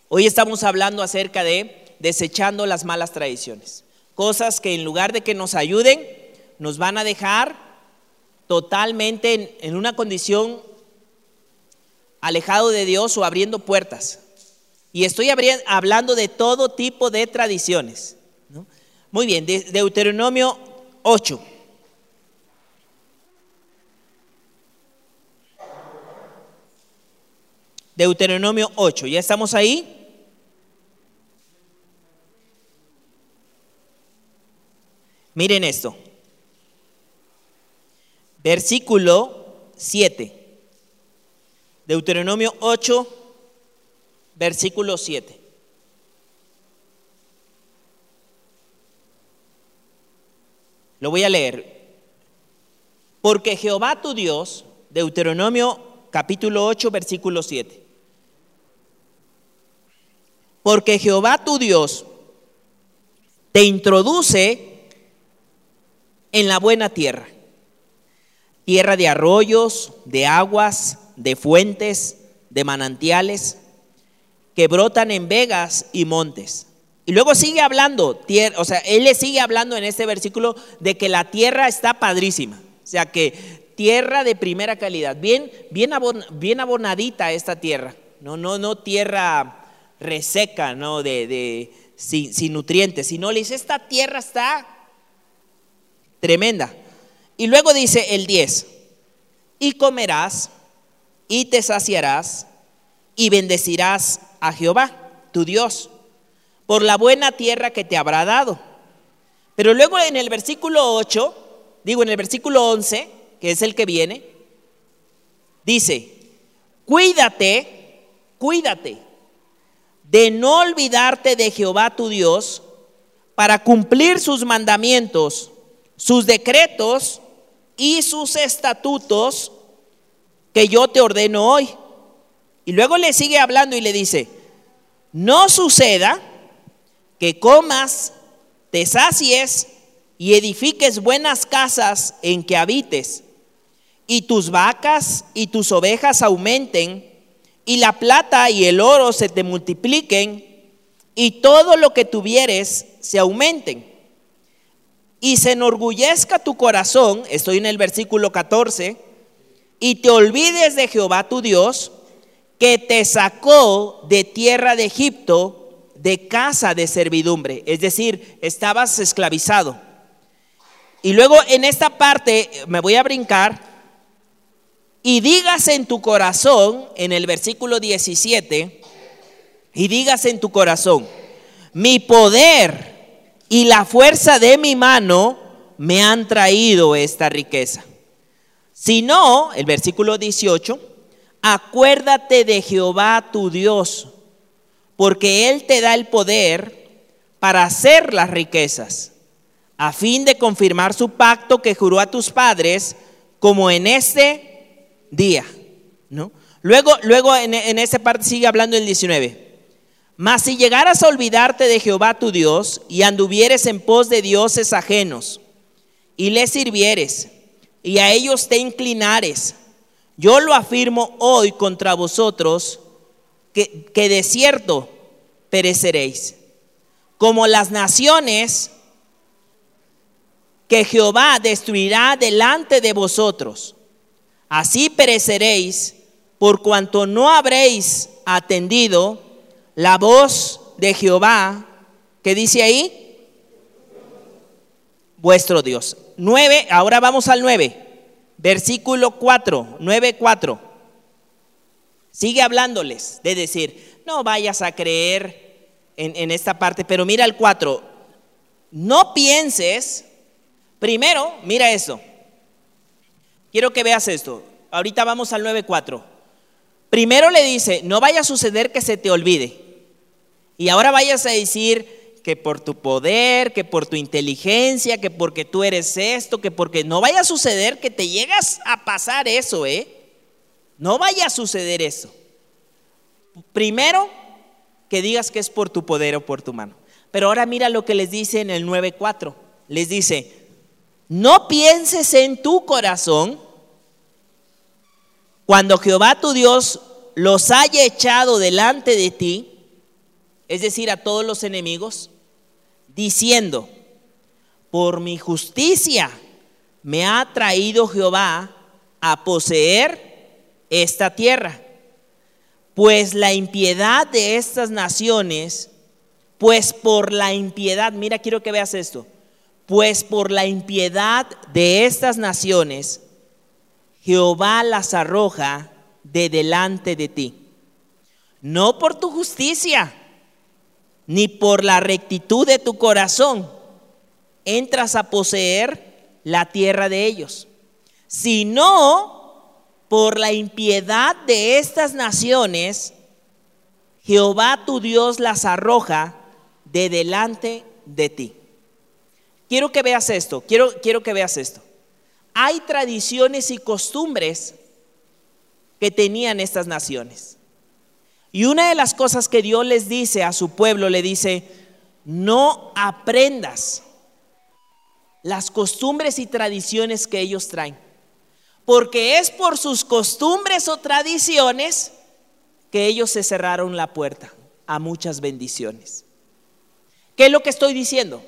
Hoy estamos hablando acerca de desechando las malas tradiciones. Cosas que en lugar de que nos ayuden, nos van a dejar totalmente en, una condición alejado de Dios o abriendo puertas. Y estoy hablando de todo tipo de tradiciones. Muy bien, Deuteronomio 8. Deuteronomio 8, ¿ya estamos ahí? Miren esto. Versículo 7. Deuteronomio 8, versículo 7. Lo voy a leer. Porque Jehová tu Dios, Deuteronomio capítulo 8, versículo 7. Porque Jehová tu Dios te introduce en la buena tierra, tierra de arroyos, de aguas, de fuentes, de manantiales, que brotan en vegas y montes. Y luego sigue hablando, o sea, él le sigue hablando en este versículo de que la tierra está padrísima. O sea, que tierra de primera calidad, bien, bien, bien abonadita esta tierra. No, no, no tierra reseca, no, de, de sin, sin nutrientes, sino le dice, esta tierra está tremenda. Y luego dice el 10, y comerás y te saciarás y bendecirás a Jehová, tu Dios, por la buena tierra que te habrá dado. Pero luego en el versículo 8, digo en el versículo 11, que es el que viene, dice, cuídate, cuídate de no olvidarte de Jehová tu Dios para cumplir sus mandamientos, sus decretos y sus estatutos que yo te ordeno hoy. Y luego le sigue hablando y le dice, no suceda que comas, te sacies y edifiques buenas casas en que habites, y tus vacas y tus ovejas aumenten, y la plata y el oro se te multipliquen, y todo lo que tuvieres se aumenten. Y se enorgullezca tu corazón, estoy en el versículo 14, y te olvides de Jehová tu Dios, que te sacó de tierra de Egipto, de casa de servidumbre. Es decir, estabas esclavizado. Y luego en esta parte me voy a brincar. Y digas en tu corazón, en el versículo 17, y digas en tu corazón, mi poder y la fuerza de mi mano me han traído esta riqueza. Si no, el versículo 18, acuérdate de Jehová tu Dios, porque Él te da el poder para hacer las riquezas, a fin de confirmar su pacto que juró a tus padres, como en este día. ¿no? Luego, luego en, en esa parte sigue hablando el 19. Mas si llegaras a olvidarte de Jehová tu Dios y anduvieres en pos de dioses ajenos y le sirvieres, y a ellos te inclinares. Yo lo afirmo hoy contra vosotros, que, que de cierto pereceréis. Como las naciones que Jehová destruirá delante de vosotros. Así pereceréis por cuanto no habréis atendido la voz de Jehová, que dice ahí, vuestro Dios. 9, ahora vamos al 9, versículo 4, 9, 4. Sigue hablándoles de decir, no vayas a creer en, en esta parte, pero mira el 4, no pienses, primero, mira eso, quiero que veas esto, ahorita vamos al 9, 4. Primero le dice, no vaya a suceder que se te olvide. Y ahora vayas a decir, que por tu poder, que por tu inteligencia, que porque tú eres esto, que porque no vaya a suceder que te llegas a pasar eso, ¿eh? No vaya a suceder eso. Primero, que digas que es por tu poder o por tu mano. Pero ahora mira lo que les dice en el 9.4. Les dice, no pienses en tu corazón cuando Jehová tu Dios los haya echado delante de ti, es decir, a todos los enemigos, diciendo, por mi justicia me ha traído Jehová a poseer esta tierra. pues la impiedad de estas naciones, pues por la impiedad, mira, quiero que veas esto, pues por la impiedad de estas naciones, Jehová las arroja de delante de ti. No por tu justicia, ni por la rectitud de tu corazón, entras a poseer la tierra de ellos, sino por la impiedad de estas naciones, Jehová tu Dios las arroja de delante de ti. Quiero que veas esto, quiero, quiero que veas esto. Hay tradiciones y costumbres que tenían estas naciones. Y una de las cosas que Dios les dice a su pueblo, le dice, no aprendas las costumbres y tradiciones que ellos traen. Porque es por sus costumbres o tradiciones que ellos se cerraron la puerta a muchas bendiciones. ¿Qué es lo que estoy diciendo?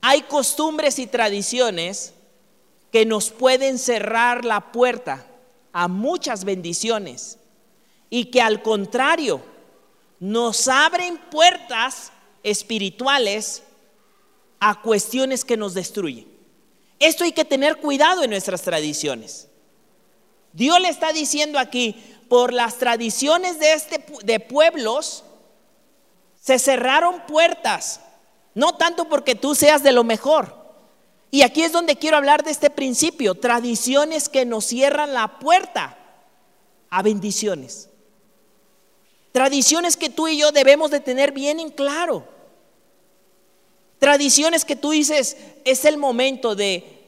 Hay costumbres y tradiciones que nos pueden cerrar la puerta a muchas bendiciones y que al contrario nos abren puertas espirituales a cuestiones que nos destruyen. Esto hay que tener cuidado en nuestras tradiciones. Dios le está diciendo aquí, por las tradiciones de, este, de pueblos, se cerraron puertas, no tanto porque tú seas de lo mejor. Y aquí es donde quiero hablar de este principio, tradiciones que nos cierran la puerta a bendiciones. Tradiciones que tú y yo debemos de tener bien en claro. Tradiciones que tú dices, es el momento de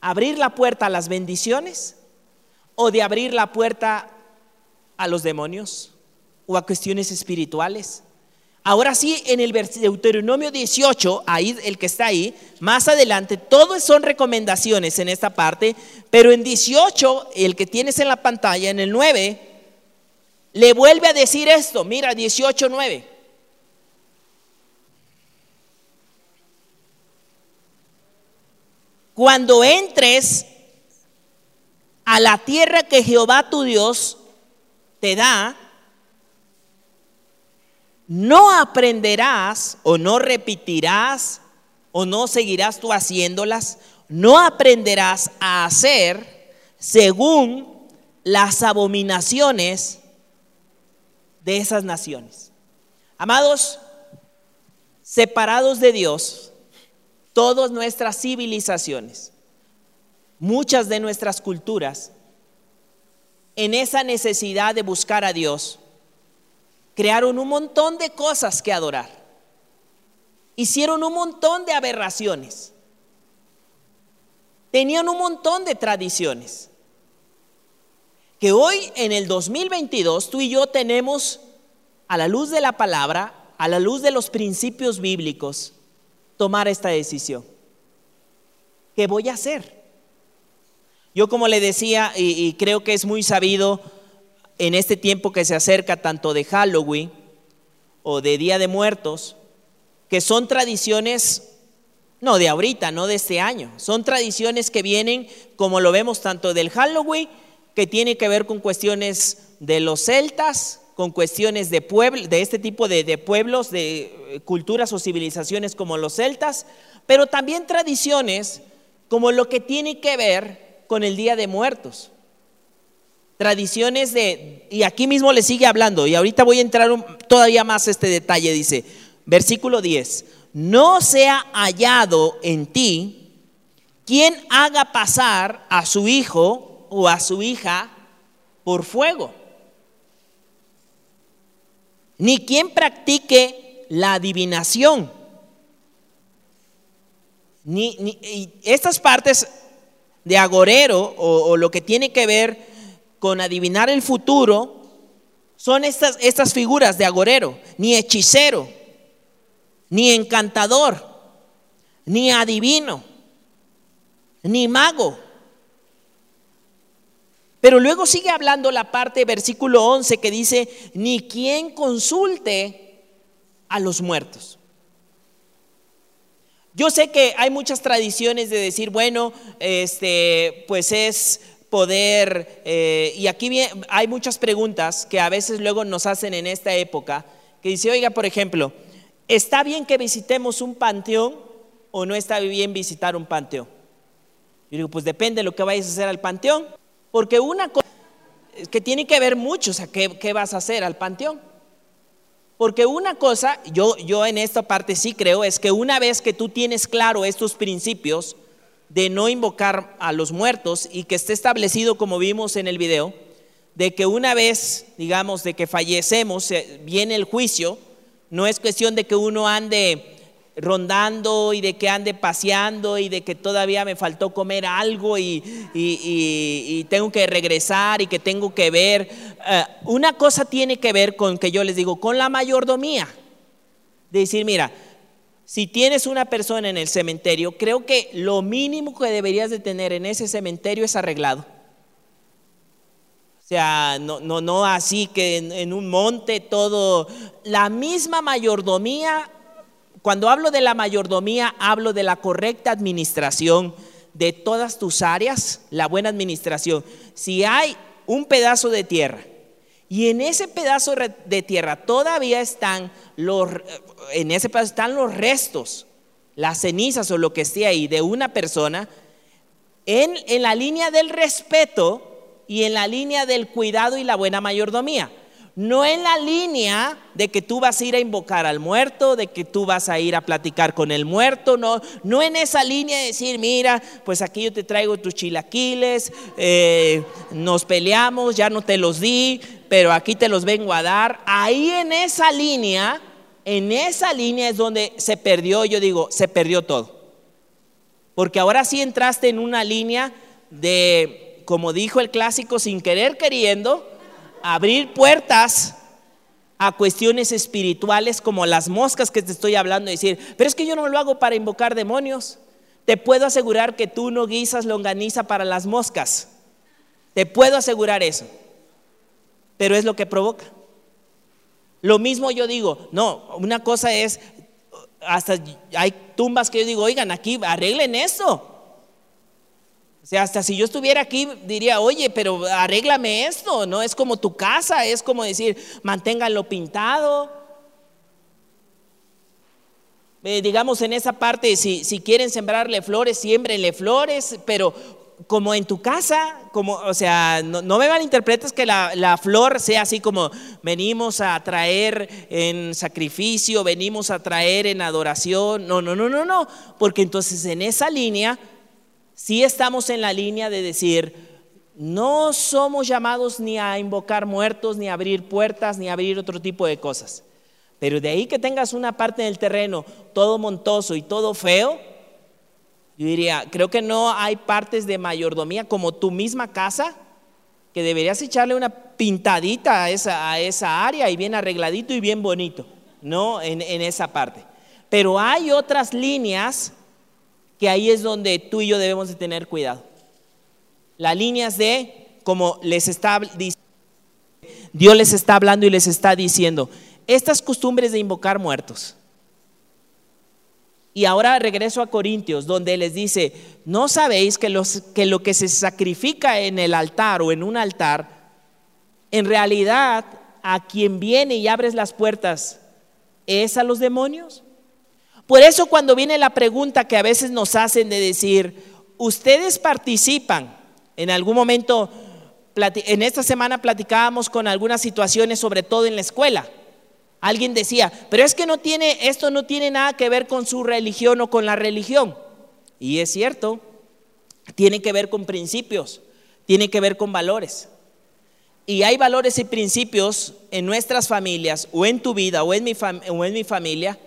abrir la puerta a las bendiciones o de abrir la puerta a los demonios o a cuestiones espirituales. Ahora sí, en el Deuteronomio 18, ahí el que está ahí, más adelante, todos son recomendaciones en esta parte, pero en 18, el que tienes en la pantalla, en el 9, le vuelve a decir esto, mira, 18, 9. Cuando entres a la tierra que Jehová tu Dios te da, no aprenderás o no repetirás o no seguirás tú haciéndolas, no aprenderás a hacer según las abominaciones de esas naciones. Amados, separados de Dios, todas nuestras civilizaciones, muchas de nuestras culturas, en esa necesidad de buscar a Dios, crearon un montón de cosas que adorar. Hicieron un montón de aberraciones. Tenían un montón de tradiciones. Que hoy en el 2022 tú y yo tenemos a la luz de la palabra, a la luz de los principios bíblicos, tomar esta decisión. ¿Qué voy a hacer? Yo como le decía, y, creo que es muy sabido en este tiempo que se acerca tanto de Halloween o de Día de Muertos, que son tradiciones, no de ahorita, no de este año, son tradiciones que vienen, como lo vemos tanto del Halloween, que tiene que ver con cuestiones de los celtas, con cuestiones de, pueblo, de este tipo de, pueblos, de eh, culturas o civilizaciones como los celtas, pero también tradiciones como lo que tiene que ver con el Día de Muertos. Tradiciones de, y aquí mismo le sigue hablando, y ahorita voy a entrar todavía más este detalle, dice, versículo 10, no sea hallado en ti quien haga pasar a su hijo o a su hija por fuego. Ni quien practique la adivinación. Ni, estas partes de agorero o, lo que tiene que ver con adivinar el futuro son estas, estas figuras de agorero, ni hechicero, ni encantador, ni adivino, ni mago pero luego sigue hablando la parte, versículo 11, que dice, ni quien consulte a los muertos. Yo sé que hay muchas tradiciones de decir, bueno, este, pues es poder, eh, y aquí hay muchas preguntas que a veces luego nos hacen en esta época, que dice, oiga, por ejemplo, ¿está bien que visitemos un panteón o no está bien visitar un panteón? Yo digo, pues depende de lo que vayas a hacer al panteón, porque una cosa que tiene que ver mucho, o sea, ¿qué, vas a hacer al panteón? Porque una cosa, yo, yo en esta parte sí creo, es que una vez que tú tienes claro estos principios de no invocar a los muertos y que esté establecido, como vimos en el video, de que una vez, digamos, de que fallecemos, viene el juicio, no es cuestión de que uno ande rondando y de que ande paseando y de que todavía me faltó comer algo y, tengo que regresar y que tengo que ver. Eh, una cosa tiene que ver con que yo les digo, con la mayordomía. De decir, mira, si tienes una persona en el cementerio, creo que lo mínimo que deberías de tener en ese cementerio es arreglado. O sea, no, no, no así que en un monte todo, la misma mayordomía cuando hablo de la mayordomía, hablo de la correcta administración de todas tus áreas, la buena administración. Si hay un pedazo de tierra y en ese pedazo de tierra todavía están los, en ese pedazo están los restos, las cenizas o lo que esté ahí de una persona, en, en la línea del respeto y en la línea del cuidado y la buena mayordomía no en la línea de que tú vas a ir a invocar al muerto, de que tú vas a ir a platicar con el muerto, no, no en esa línea de decir, mira, pues aquí yo te traigo tus chilaquiles, eh, nos peleamos, ya no te los di, pero aquí te los vengo a dar. Ahí en esa línea, en esa línea es donde se perdió, yo digo, se perdió todo. Porque ahora sí entraste en una línea de, como dijo el clásico, sin querer queriendo, abrir puertas a cuestiones espirituales como las moscas que te estoy hablando, y decir, pero es que yo no lo hago para invocar demonios. Te puedo asegurar que tú no guisas longaniza para las moscas. Te puedo asegurar eso. Pero es lo que provoca. Lo mismo yo digo, no, una cosa es, hasta hay tumbas que yo digo, oigan, aquí arreglen eso. Sea, hasta si yo estuviera aquí diría, oye, pero arréglame esto, no es como tu casa, es como decir, manténganlo pintado. Eh, digamos en esa parte, si, si quieren sembrarle flores, siembrenle flores, pero como en tu casa, como, o sea, no, no me malinterpretes que la, la, flor sea así como venimos a traer en sacrificio, venimos a traer en adoración. No, no, no, no, no, porque entonces en esa línea si estamos en la línea de decir, no somos llamados ni a invocar muertos, ni a abrir puertas, ni a abrir otro tipo de cosas. Pero de ahí que tengas una parte del terreno todo montoso y todo feo, yo diría, creo que no hay partes de mayordomía como tu misma casa, que deberías echarle una pintadita a esa, a esa área y bien arregladito y bien bonito, ¿no? En, en esa parte. Pero hay otras líneas que ahí es donde tú y yo debemos de tener cuidado. Las líneas de, como les está Dios les está hablando y les está diciendo, estas costumbres de invocar muertos. Y ahora regreso a Corintios, donde les dice, ¿no sabéis que, los, que lo que se sacrifica en el altar o en un altar, en realidad a quien viene y abres las puertas es a los demonios? Por eso cuando viene la pregunta que a veces nos hacen de decir, ustedes participan, en algún momento, en esta semana platicábamos con algunas situaciones, sobre todo en la escuela. Alguien decía, pero es que no tiene, esto no tiene nada que ver con su religión o con la religión. Y es cierto, tiene que ver con principios, tiene que ver con valores. Y hay valores y principios en nuestras familias, o en tu vida, o en mi, o en mi familia,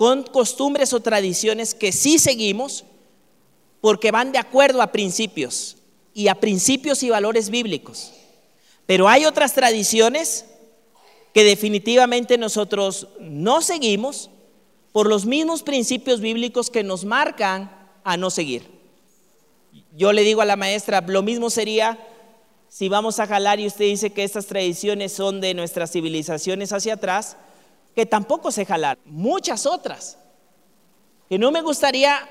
con costumbres o tradiciones que sí seguimos porque van de acuerdo a principios y a principios y valores bíblicos. Pero hay otras tradiciones que definitivamente nosotros no seguimos por los mismos principios bíblicos que nos marcan a no seguir. Yo le digo a la maestra, lo mismo sería si vamos a jalar y usted dice que estas tradiciones son de nuestras civilizaciones hacia atrás, que tampoco se jalar, muchas otras, que no me gustaría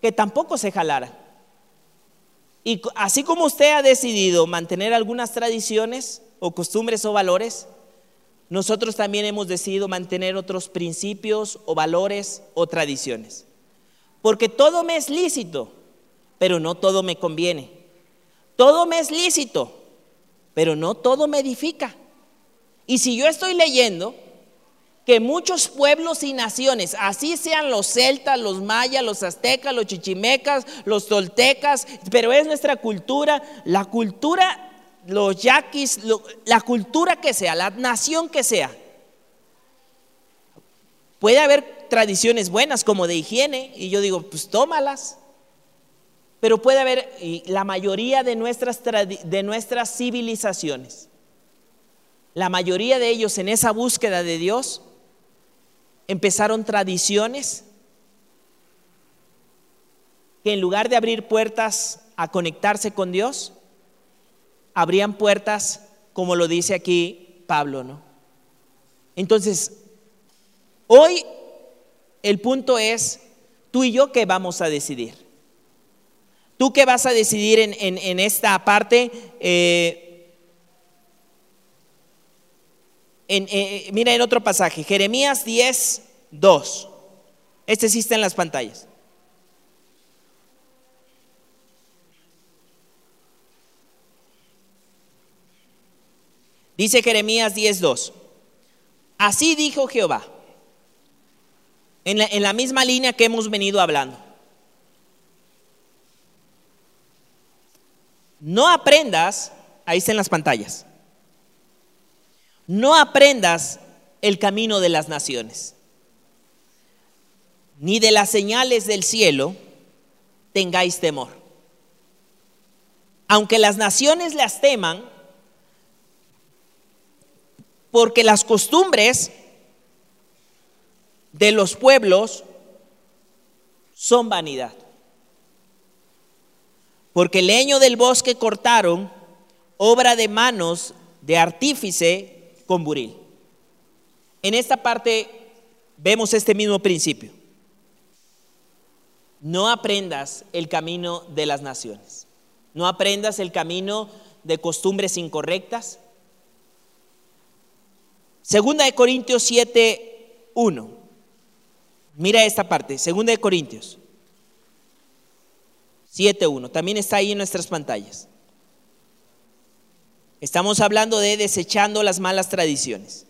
que tampoco se jalara. Y así como usted ha decidido mantener algunas tradiciones o costumbres o valores, nosotros también hemos decidido mantener otros principios o valores o tradiciones. Porque todo me es lícito, pero no todo me conviene. Todo me es lícito, pero no todo me edifica. Y si yo estoy leyendo que muchos pueblos y naciones, así sean los celtas, los mayas, los aztecas, los chichimecas, los toltecas, pero es nuestra cultura, la cultura, los yaquis, la cultura que sea, la nación que sea. Puede haber tradiciones buenas como de higiene y yo digo, pues tómalas. Pero puede haber, y la mayoría de nuestras, de nuestras civilizaciones, la mayoría de ellos en esa búsqueda de Dios, empezaron tradiciones que en lugar de abrir puertas a conectarse con Dios, abrían puertas, como lo dice aquí Pablo, ¿no? Entonces, hoy el punto es, tú y yo qué vamos a decidir. ¿Tú qué vas a decidir en, esta parte? Eh, eh, mira en otro pasaje, Jeremías 10, 2. Este sí está en las pantallas. Dice Jeremías 10:2. Así dijo Jehová, en la misma línea que hemos venido hablando. No aprendas, ahí está en las pantallas, no aprendas el camino de las naciones, ni de las señales del cielo tengáis temor. Aunque las naciones las teman, porque las costumbres de los pueblos son vanidad. Porque el leño del bosque cortaron, obra de manos de artífice con buril. En esta parte vemos este mismo principio. No aprendas el camino de las naciones. No aprendas el camino de costumbres incorrectas, Segunda de Corintios 7, 1. Mira esta parte, Segunda de Corintios 7, 1. También está ahí en nuestras pantallas. Estamos hablando de desechando las malas tradiciones.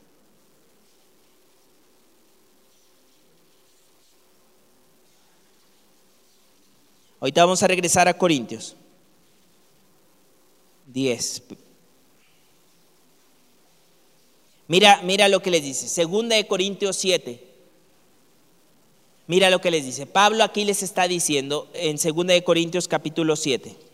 Ahorita vamos a regresar a Corintios 10. Mira, mira lo que les dice. Segunda de Corintios 7. Mira lo que les dice. Pablo aquí les está diciendo en Segunda de Corintios capítulo 7.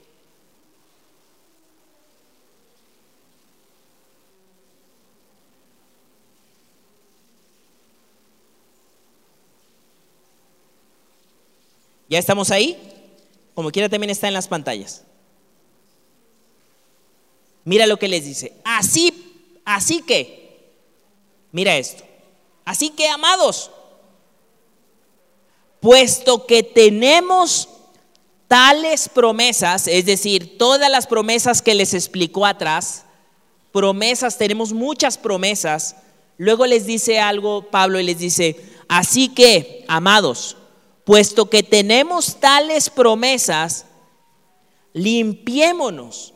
¿Ya estamos ahí? Como quiera también está en las pantallas. Mira lo que les dice. Así, así que, Mira esto. Así que, amados, puesto que tenemos tales promesas, es decir, todas las promesas que les explicó atrás, promesas, tenemos muchas promesas, luego les dice algo Pablo y les dice, así que, amados, puesto que tenemos tales promesas, limpiémonos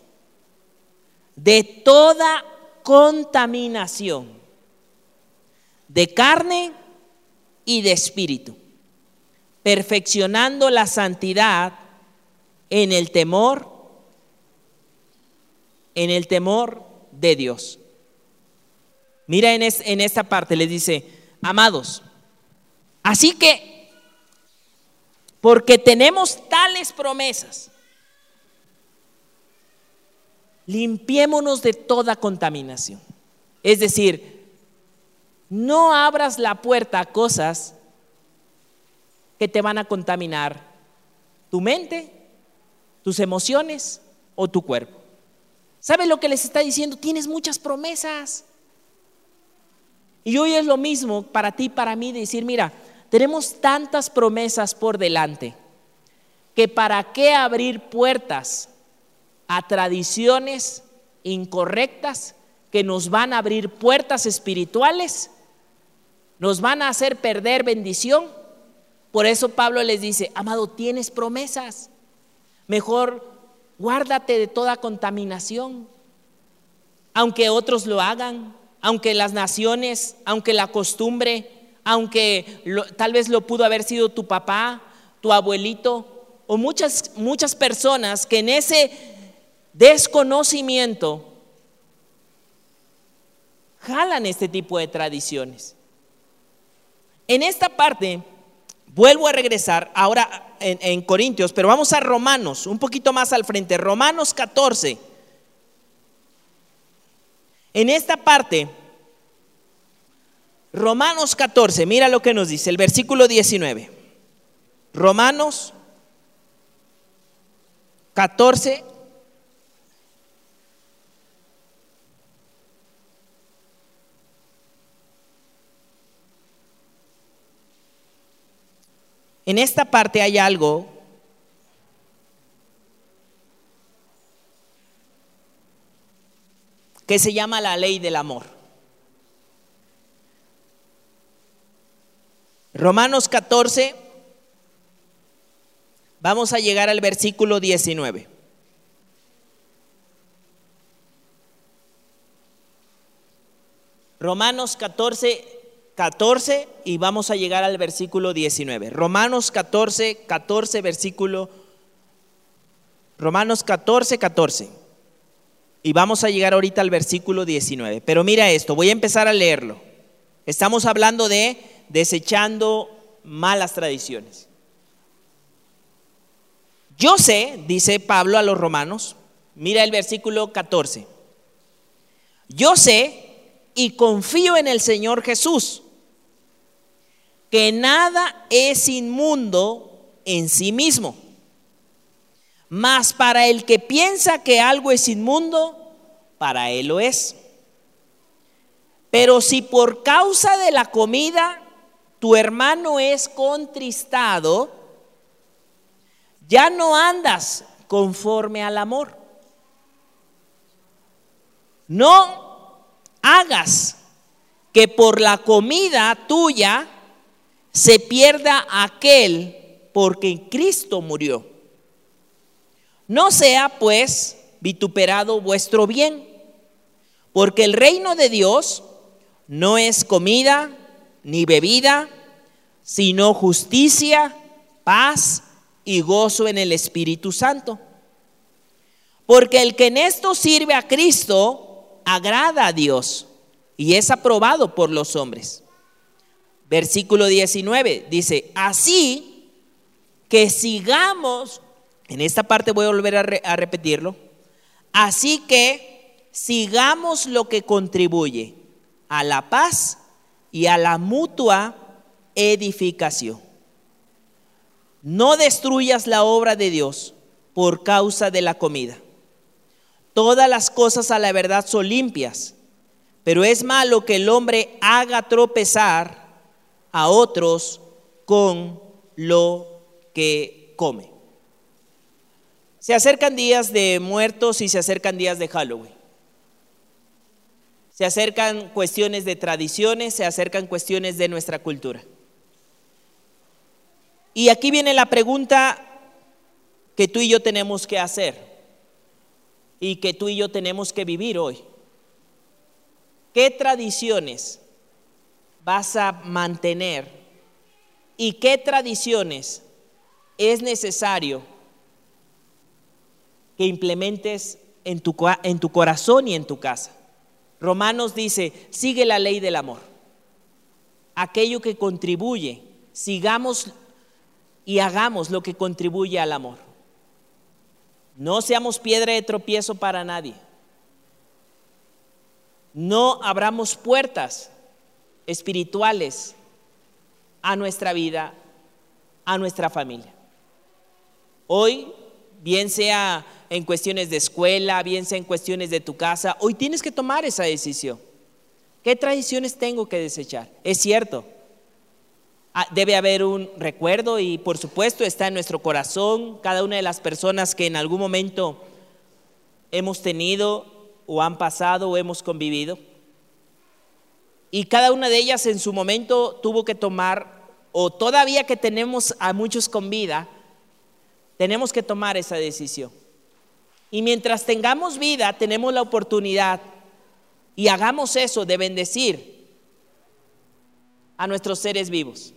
de toda contaminación de carne y de espíritu, perfeccionando la santidad en el temor, en el temor de Dios. Mira en, en esta parte, le dice, amados, así que, porque tenemos tales promesas, limpiémonos de toda contaminación. Es decir, no abras la puerta a cosas que te van a contaminar tu mente, tus emociones o tu cuerpo. ¿Sabe lo que les está diciendo? Tienes muchas promesas. Y hoy es lo mismo para ti, para mí, decir, mira, tenemos tantas promesas por delante que para qué abrir puertas a tradiciones incorrectas que nos van a abrir puertas espirituales, nos van a hacer perder bendición. Por eso Pablo les dice, amado, tienes promesas. Mejor guárdate de toda contaminación. Aunque otros lo hagan, aunque las naciones, aunque la costumbre, aunque tal vez lo pudo haber sido tu papá, tu abuelito o muchas muchas personas que en ese desconocimiento jalan este tipo de tradiciones. En esta parte, vuelvo a regresar ahora en, Corintios, pero vamos a Romanos, un poquito más al frente, Romanos 14. En esta parte, Romanos 14, mira lo que nos dice el versículo 19. Romanos 14, En esta parte hay algo que se llama la ley del amor. Romanos 14, vamos a llegar al versículo 19. Romanos 14, 14 y vamos a llegar al versículo 19. Romanos 14, 14, versículo. Romanos 14, 14. Y vamos a llegar ahorita al versículo 19. Pero mira esto, voy a empezar a leerlo. Estamos hablando de desechando malas tradiciones. Yo sé, dice Pablo a los romanos, mira el versículo 14. Yo sé y confío en el Señor Jesús que nada es inmundo en sí mismo. Mas para el que piensa que algo es inmundo, para él lo es. Pero si por causa de la comida tu hermano es contristado, ya no andas conforme al amor. No hagas que por la comida tuya se pierda aquel porque Cristo murió. No sea pues vituperado vuestro bien, porque el reino de Dios no es comida ni bebida, sino justicia, paz y gozo en el Espíritu Santo. Porque el que en esto sirve a Cristo agrada a Dios y es aprobado por los hombres. Versículo 19 dice, así que sigamos, en esta parte voy a volver a, repetirlo, así que sigamos lo que contribuye a la paz y a la mutua edificación. No destruyas la obra de Dios por causa de la comida. Todas las cosas a la verdad son limpias, pero es malo que el hombre haga tropezar a otros con lo que come. Se acercan días de muertos y se acercan días de Halloween. Se acercan cuestiones de tradiciones, se acercan cuestiones de nuestra cultura. Y aquí viene la pregunta que tú y yo tenemos que hacer y que tú y yo tenemos que vivir hoy. ¿Qué tradiciones vas a mantener y qué tradiciones es necesario que implementes en tu, en tu corazón y en tu casa. Romanos dice, sigue la ley del amor. Aquello que contribuye, sigamos y hagamos lo que contribuye al amor. No seamos piedra de tropiezo para nadie. No abramos puertas espirituales a nuestra vida, a nuestra familia. Hoy, bien sea en cuestiones de escuela, bien sea en cuestiones de tu casa, hoy tienes que tomar esa decisión. ¿Qué tradiciones tengo que desechar? Es cierto, ah, debe haber un recuerdo y por supuesto está en nuestro corazón cada una de las personas que en algún momento hemos tenido o han pasado o hemos convivido. Y cada una de ellas en su momento tuvo que tomar, o todavía que tenemos a muchos con vida, tenemos que tomar esa decisión. Y mientras tengamos vida, tenemos la oportunidad y hagamos eso de bendecir a nuestros seres vivos.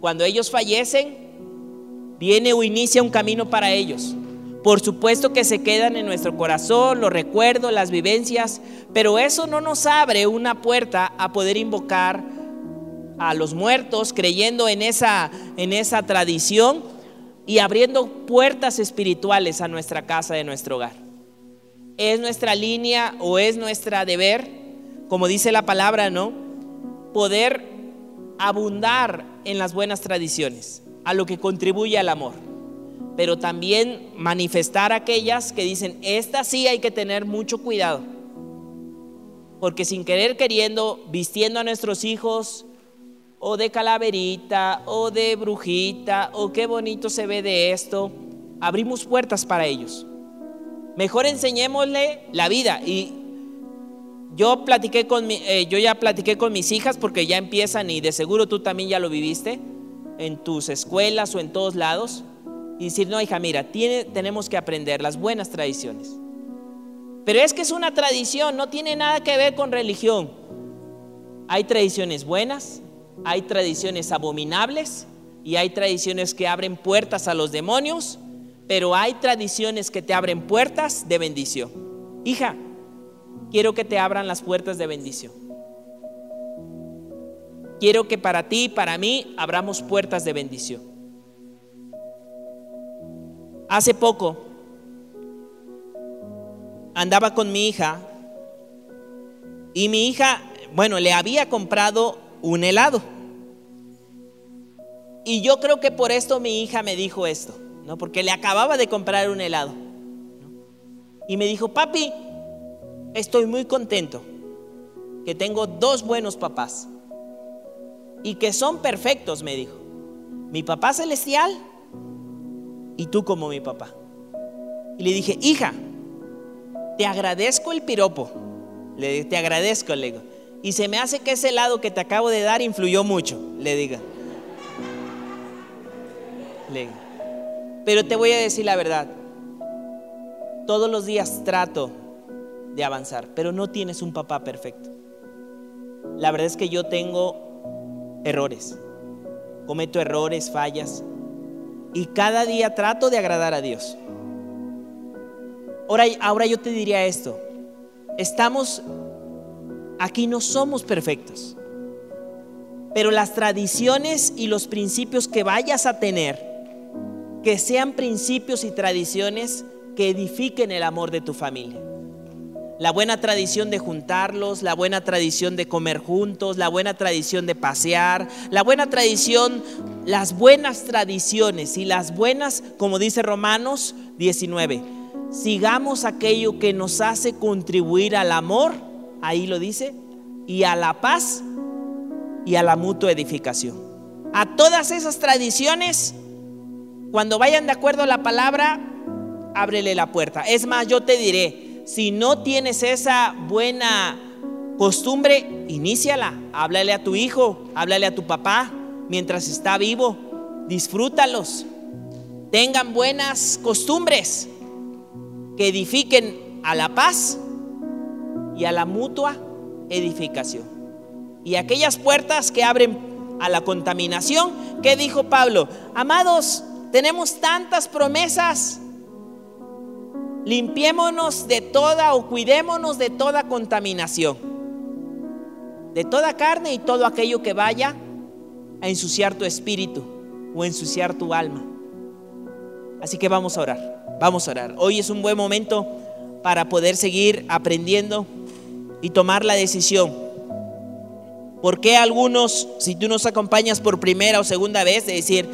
Cuando ellos fallecen, viene o inicia un camino para ellos. Por supuesto que se quedan en nuestro corazón los recuerdos, las vivencias, pero eso no nos abre una puerta a poder invocar a los muertos creyendo en esa, en esa tradición y abriendo puertas espirituales a nuestra casa, de nuestro hogar. Es nuestra línea o es nuestra deber, como dice la palabra, ¿no? Poder abundar en las buenas tradiciones, a lo que contribuye al amor pero también manifestar aquellas que dicen, esta sí hay que tener mucho cuidado. Porque sin querer queriendo, vistiendo a nuestros hijos o de calaverita o de brujita o qué bonito se ve de esto, abrimos puertas para ellos. Mejor enseñémosle la vida y yo platiqué con eh, yo ya platiqué con mis hijas porque ya empiezan y de seguro tú también ya lo viviste en tus escuelas o en todos lados y decir, no, hija, mira, tiene, tenemos que aprender las buenas tradiciones. Pero es que es una tradición, no tiene nada que ver con religión. Hay tradiciones buenas, hay tradiciones abominables y hay tradiciones que abren puertas a los demonios, pero hay tradiciones que te abren puertas de bendición. Hija, quiero que te abran las puertas de bendición. Quiero que para ti y para mí abramos puertas de bendición. Hace poco andaba con mi hija y mi hija, bueno, le había comprado un helado. Y yo creo que por esto mi hija me dijo esto, ¿no? Porque le acababa de comprar un helado. Y me dijo, papi, estoy muy contento que tengo dos buenos papás y que son perfectos, me dijo. Mi papá celestial y tú como mi papá. Y le dije, hija, te agradezco el piropo. Le dije, te agradezco, le digo. Y se me hace que ese helado que te acabo de dar influyó mucho, le diga. Le Pero te voy a decir la verdad. Todos los días trato de avanzar, pero no tienes un papá perfecto. La verdad es que yo tengo errores. Cometo errores, fallas, y cada día trato de agradar a Dios. Ahora, ahora yo te diría esto, estamos, aquí no somos perfectos, pero las tradiciones y los principios que vayas a tener, que sean principios y tradiciones que edifiquen el amor de tu familia. La buena tradición de juntarlos, la buena tradición de comer juntos, la buena tradición de pasear, la buena tradición, las buenas tradiciones y las buenas, como dice Romanos 19, sigamos aquello que nos hace contribuir al amor, ahí lo dice, y a la paz y a la mutua edificación. A todas esas tradiciones, cuando vayan de acuerdo a la palabra, ábrele la puerta. Es más, yo te diré, si no tienes esa buena costumbre, iníciala. Háblale a tu hijo, háblale a tu papá mientras está vivo. Disfrútalos. Tengan buenas costumbres que edifiquen a la paz y a la mutua edificación. Y aquellas puertas que abren a la contaminación, ¿qué dijo Pablo? Amados, tenemos tantas promesas limpiémonos de toda o cuidémonos de toda contaminación, de toda carne y todo aquello que vaya a ensuciar tu espíritu o ensuciar tu alma. Así que vamos a orar, vamos a orar. Hoy es un buen momento para poder seguir aprendiendo y tomar la decisión. ¿Por qué algunos, si tú nos acompañas por primera o segunda vez, de decir,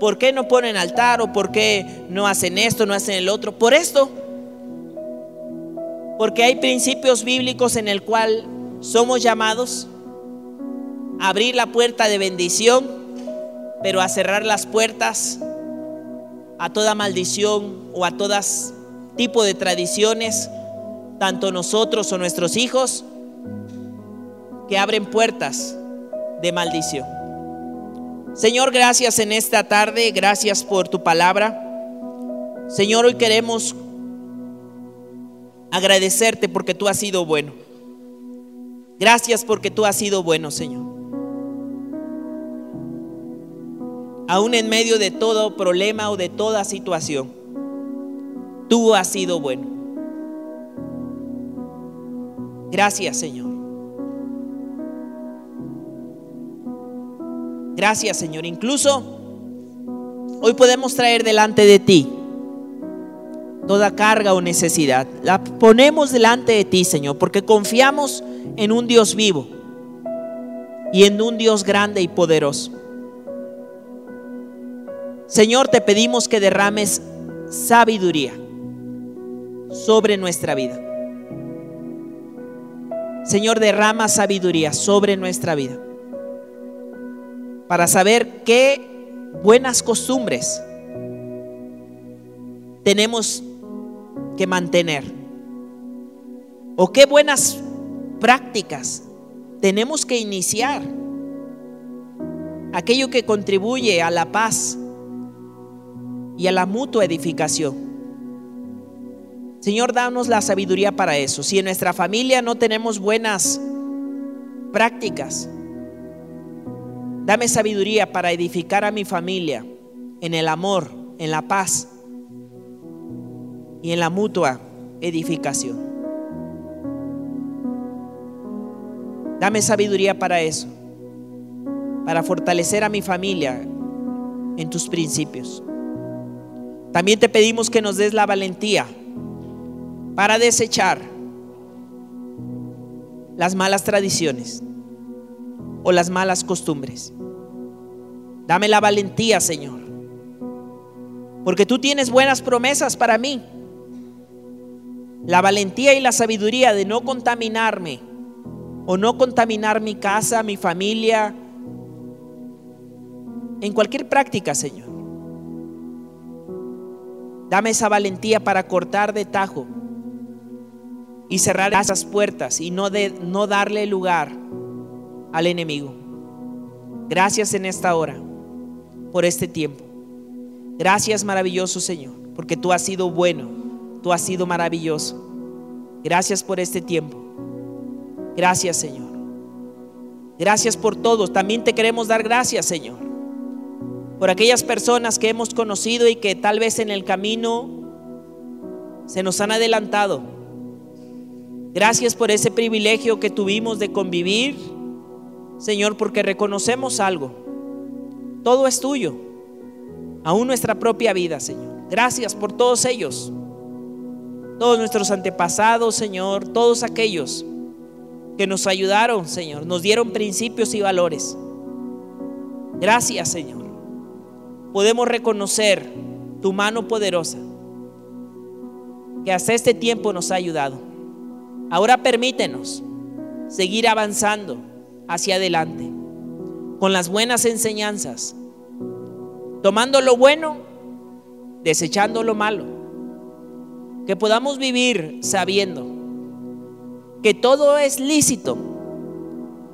¿por qué no ponen altar o por qué no hacen esto, no hacen el otro? Por esto, porque hay principios bíblicos en el cual somos llamados a abrir la puerta de bendición, pero a cerrar las puertas a toda maldición o a todas tipo de tradiciones, tanto nosotros o nuestros hijos, que abren puertas de maldición. Señor, gracias en esta tarde, gracias por tu palabra. Señor, hoy queremos agradecerte porque tú has sido bueno. Gracias porque tú has sido bueno, Señor. Aún en medio de todo problema o de toda situación, tú has sido bueno. Gracias, Señor. Gracias, Señor. Incluso hoy podemos traer delante de ti toda carga o necesidad. La ponemos delante de ti, Señor, porque confiamos en un Dios vivo y en un Dios grande y poderoso. Señor, te pedimos que derrames sabiduría sobre nuestra vida. Señor, derrama sabiduría sobre nuestra vida para saber qué buenas costumbres tenemos que mantener o qué buenas prácticas tenemos que iniciar. Aquello que contribuye a la paz y a la mutua edificación. Señor, danos la sabiduría para eso. Si en nuestra familia no tenemos buenas prácticas, Dame sabiduría para edificar a mi familia en el amor, en la paz y en la mutua edificación. Dame sabiduría para eso, para fortalecer a mi familia en tus principios. También te pedimos que nos des la valentía para desechar las malas tradiciones o las malas costumbres. Dame la valentía, Señor. Porque tú tienes buenas promesas para mí. La valentía y la sabiduría de no contaminarme o no contaminar mi casa, mi familia, en cualquier práctica, Señor. Dame esa valentía para cortar de tajo y cerrar esas puertas y no, de, no darle lugar al enemigo. Gracias en esta hora por este tiempo. Gracias maravilloso Señor, porque tú has sido bueno, tú has sido maravilloso. Gracias por este tiempo. Gracias Señor. Gracias por todos. También te queremos dar gracias Señor. Por aquellas personas que hemos conocido y que tal vez en el camino se nos han adelantado. Gracias por ese privilegio que tuvimos de convivir Señor, porque reconocemos algo. Todo es tuyo, aún nuestra propia vida, Señor. Gracias por todos ellos, todos nuestros antepasados, Señor, todos aquellos que nos ayudaron, Señor, nos dieron principios y valores. Gracias, Señor. Podemos reconocer tu mano poderosa que hasta este tiempo nos ha ayudado. Ahora permítenos seguir avanzando hacia adelante, con las buenas enseñanzas, tomando lo bueno, desechando lo malo, que podamos vivir sabiendo que todo es lícito,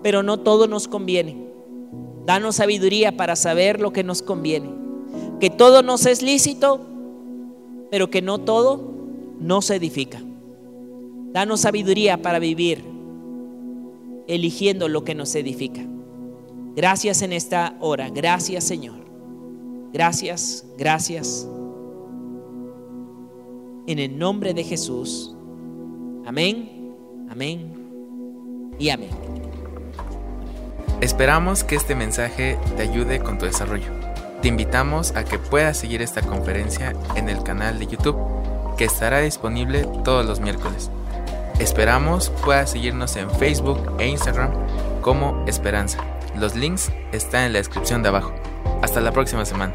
pero no todo nos conviene. Danos sabiduría para saber lo que nos conviene. Que todo nos es lícito, pero que no todo nos edifica. Danos sabiduría para vivir eligiendo lo que nos edifica. Gracias en esta hora. Gracias Señor. Gracias, gracias. En el nombre de Jesús. Amén, amén y amén. Esperamos que este mensaje te ayude con tu desarrollo. Te invitamos a que puedas seguir esta conferencia en el canal de YouTube que estará disponible todos los miércoles. Esperamos puedas seguirnos en Facebook e Instagram como Esperanza. Los links están en la descripción de abajo. Hasta la próxima semana.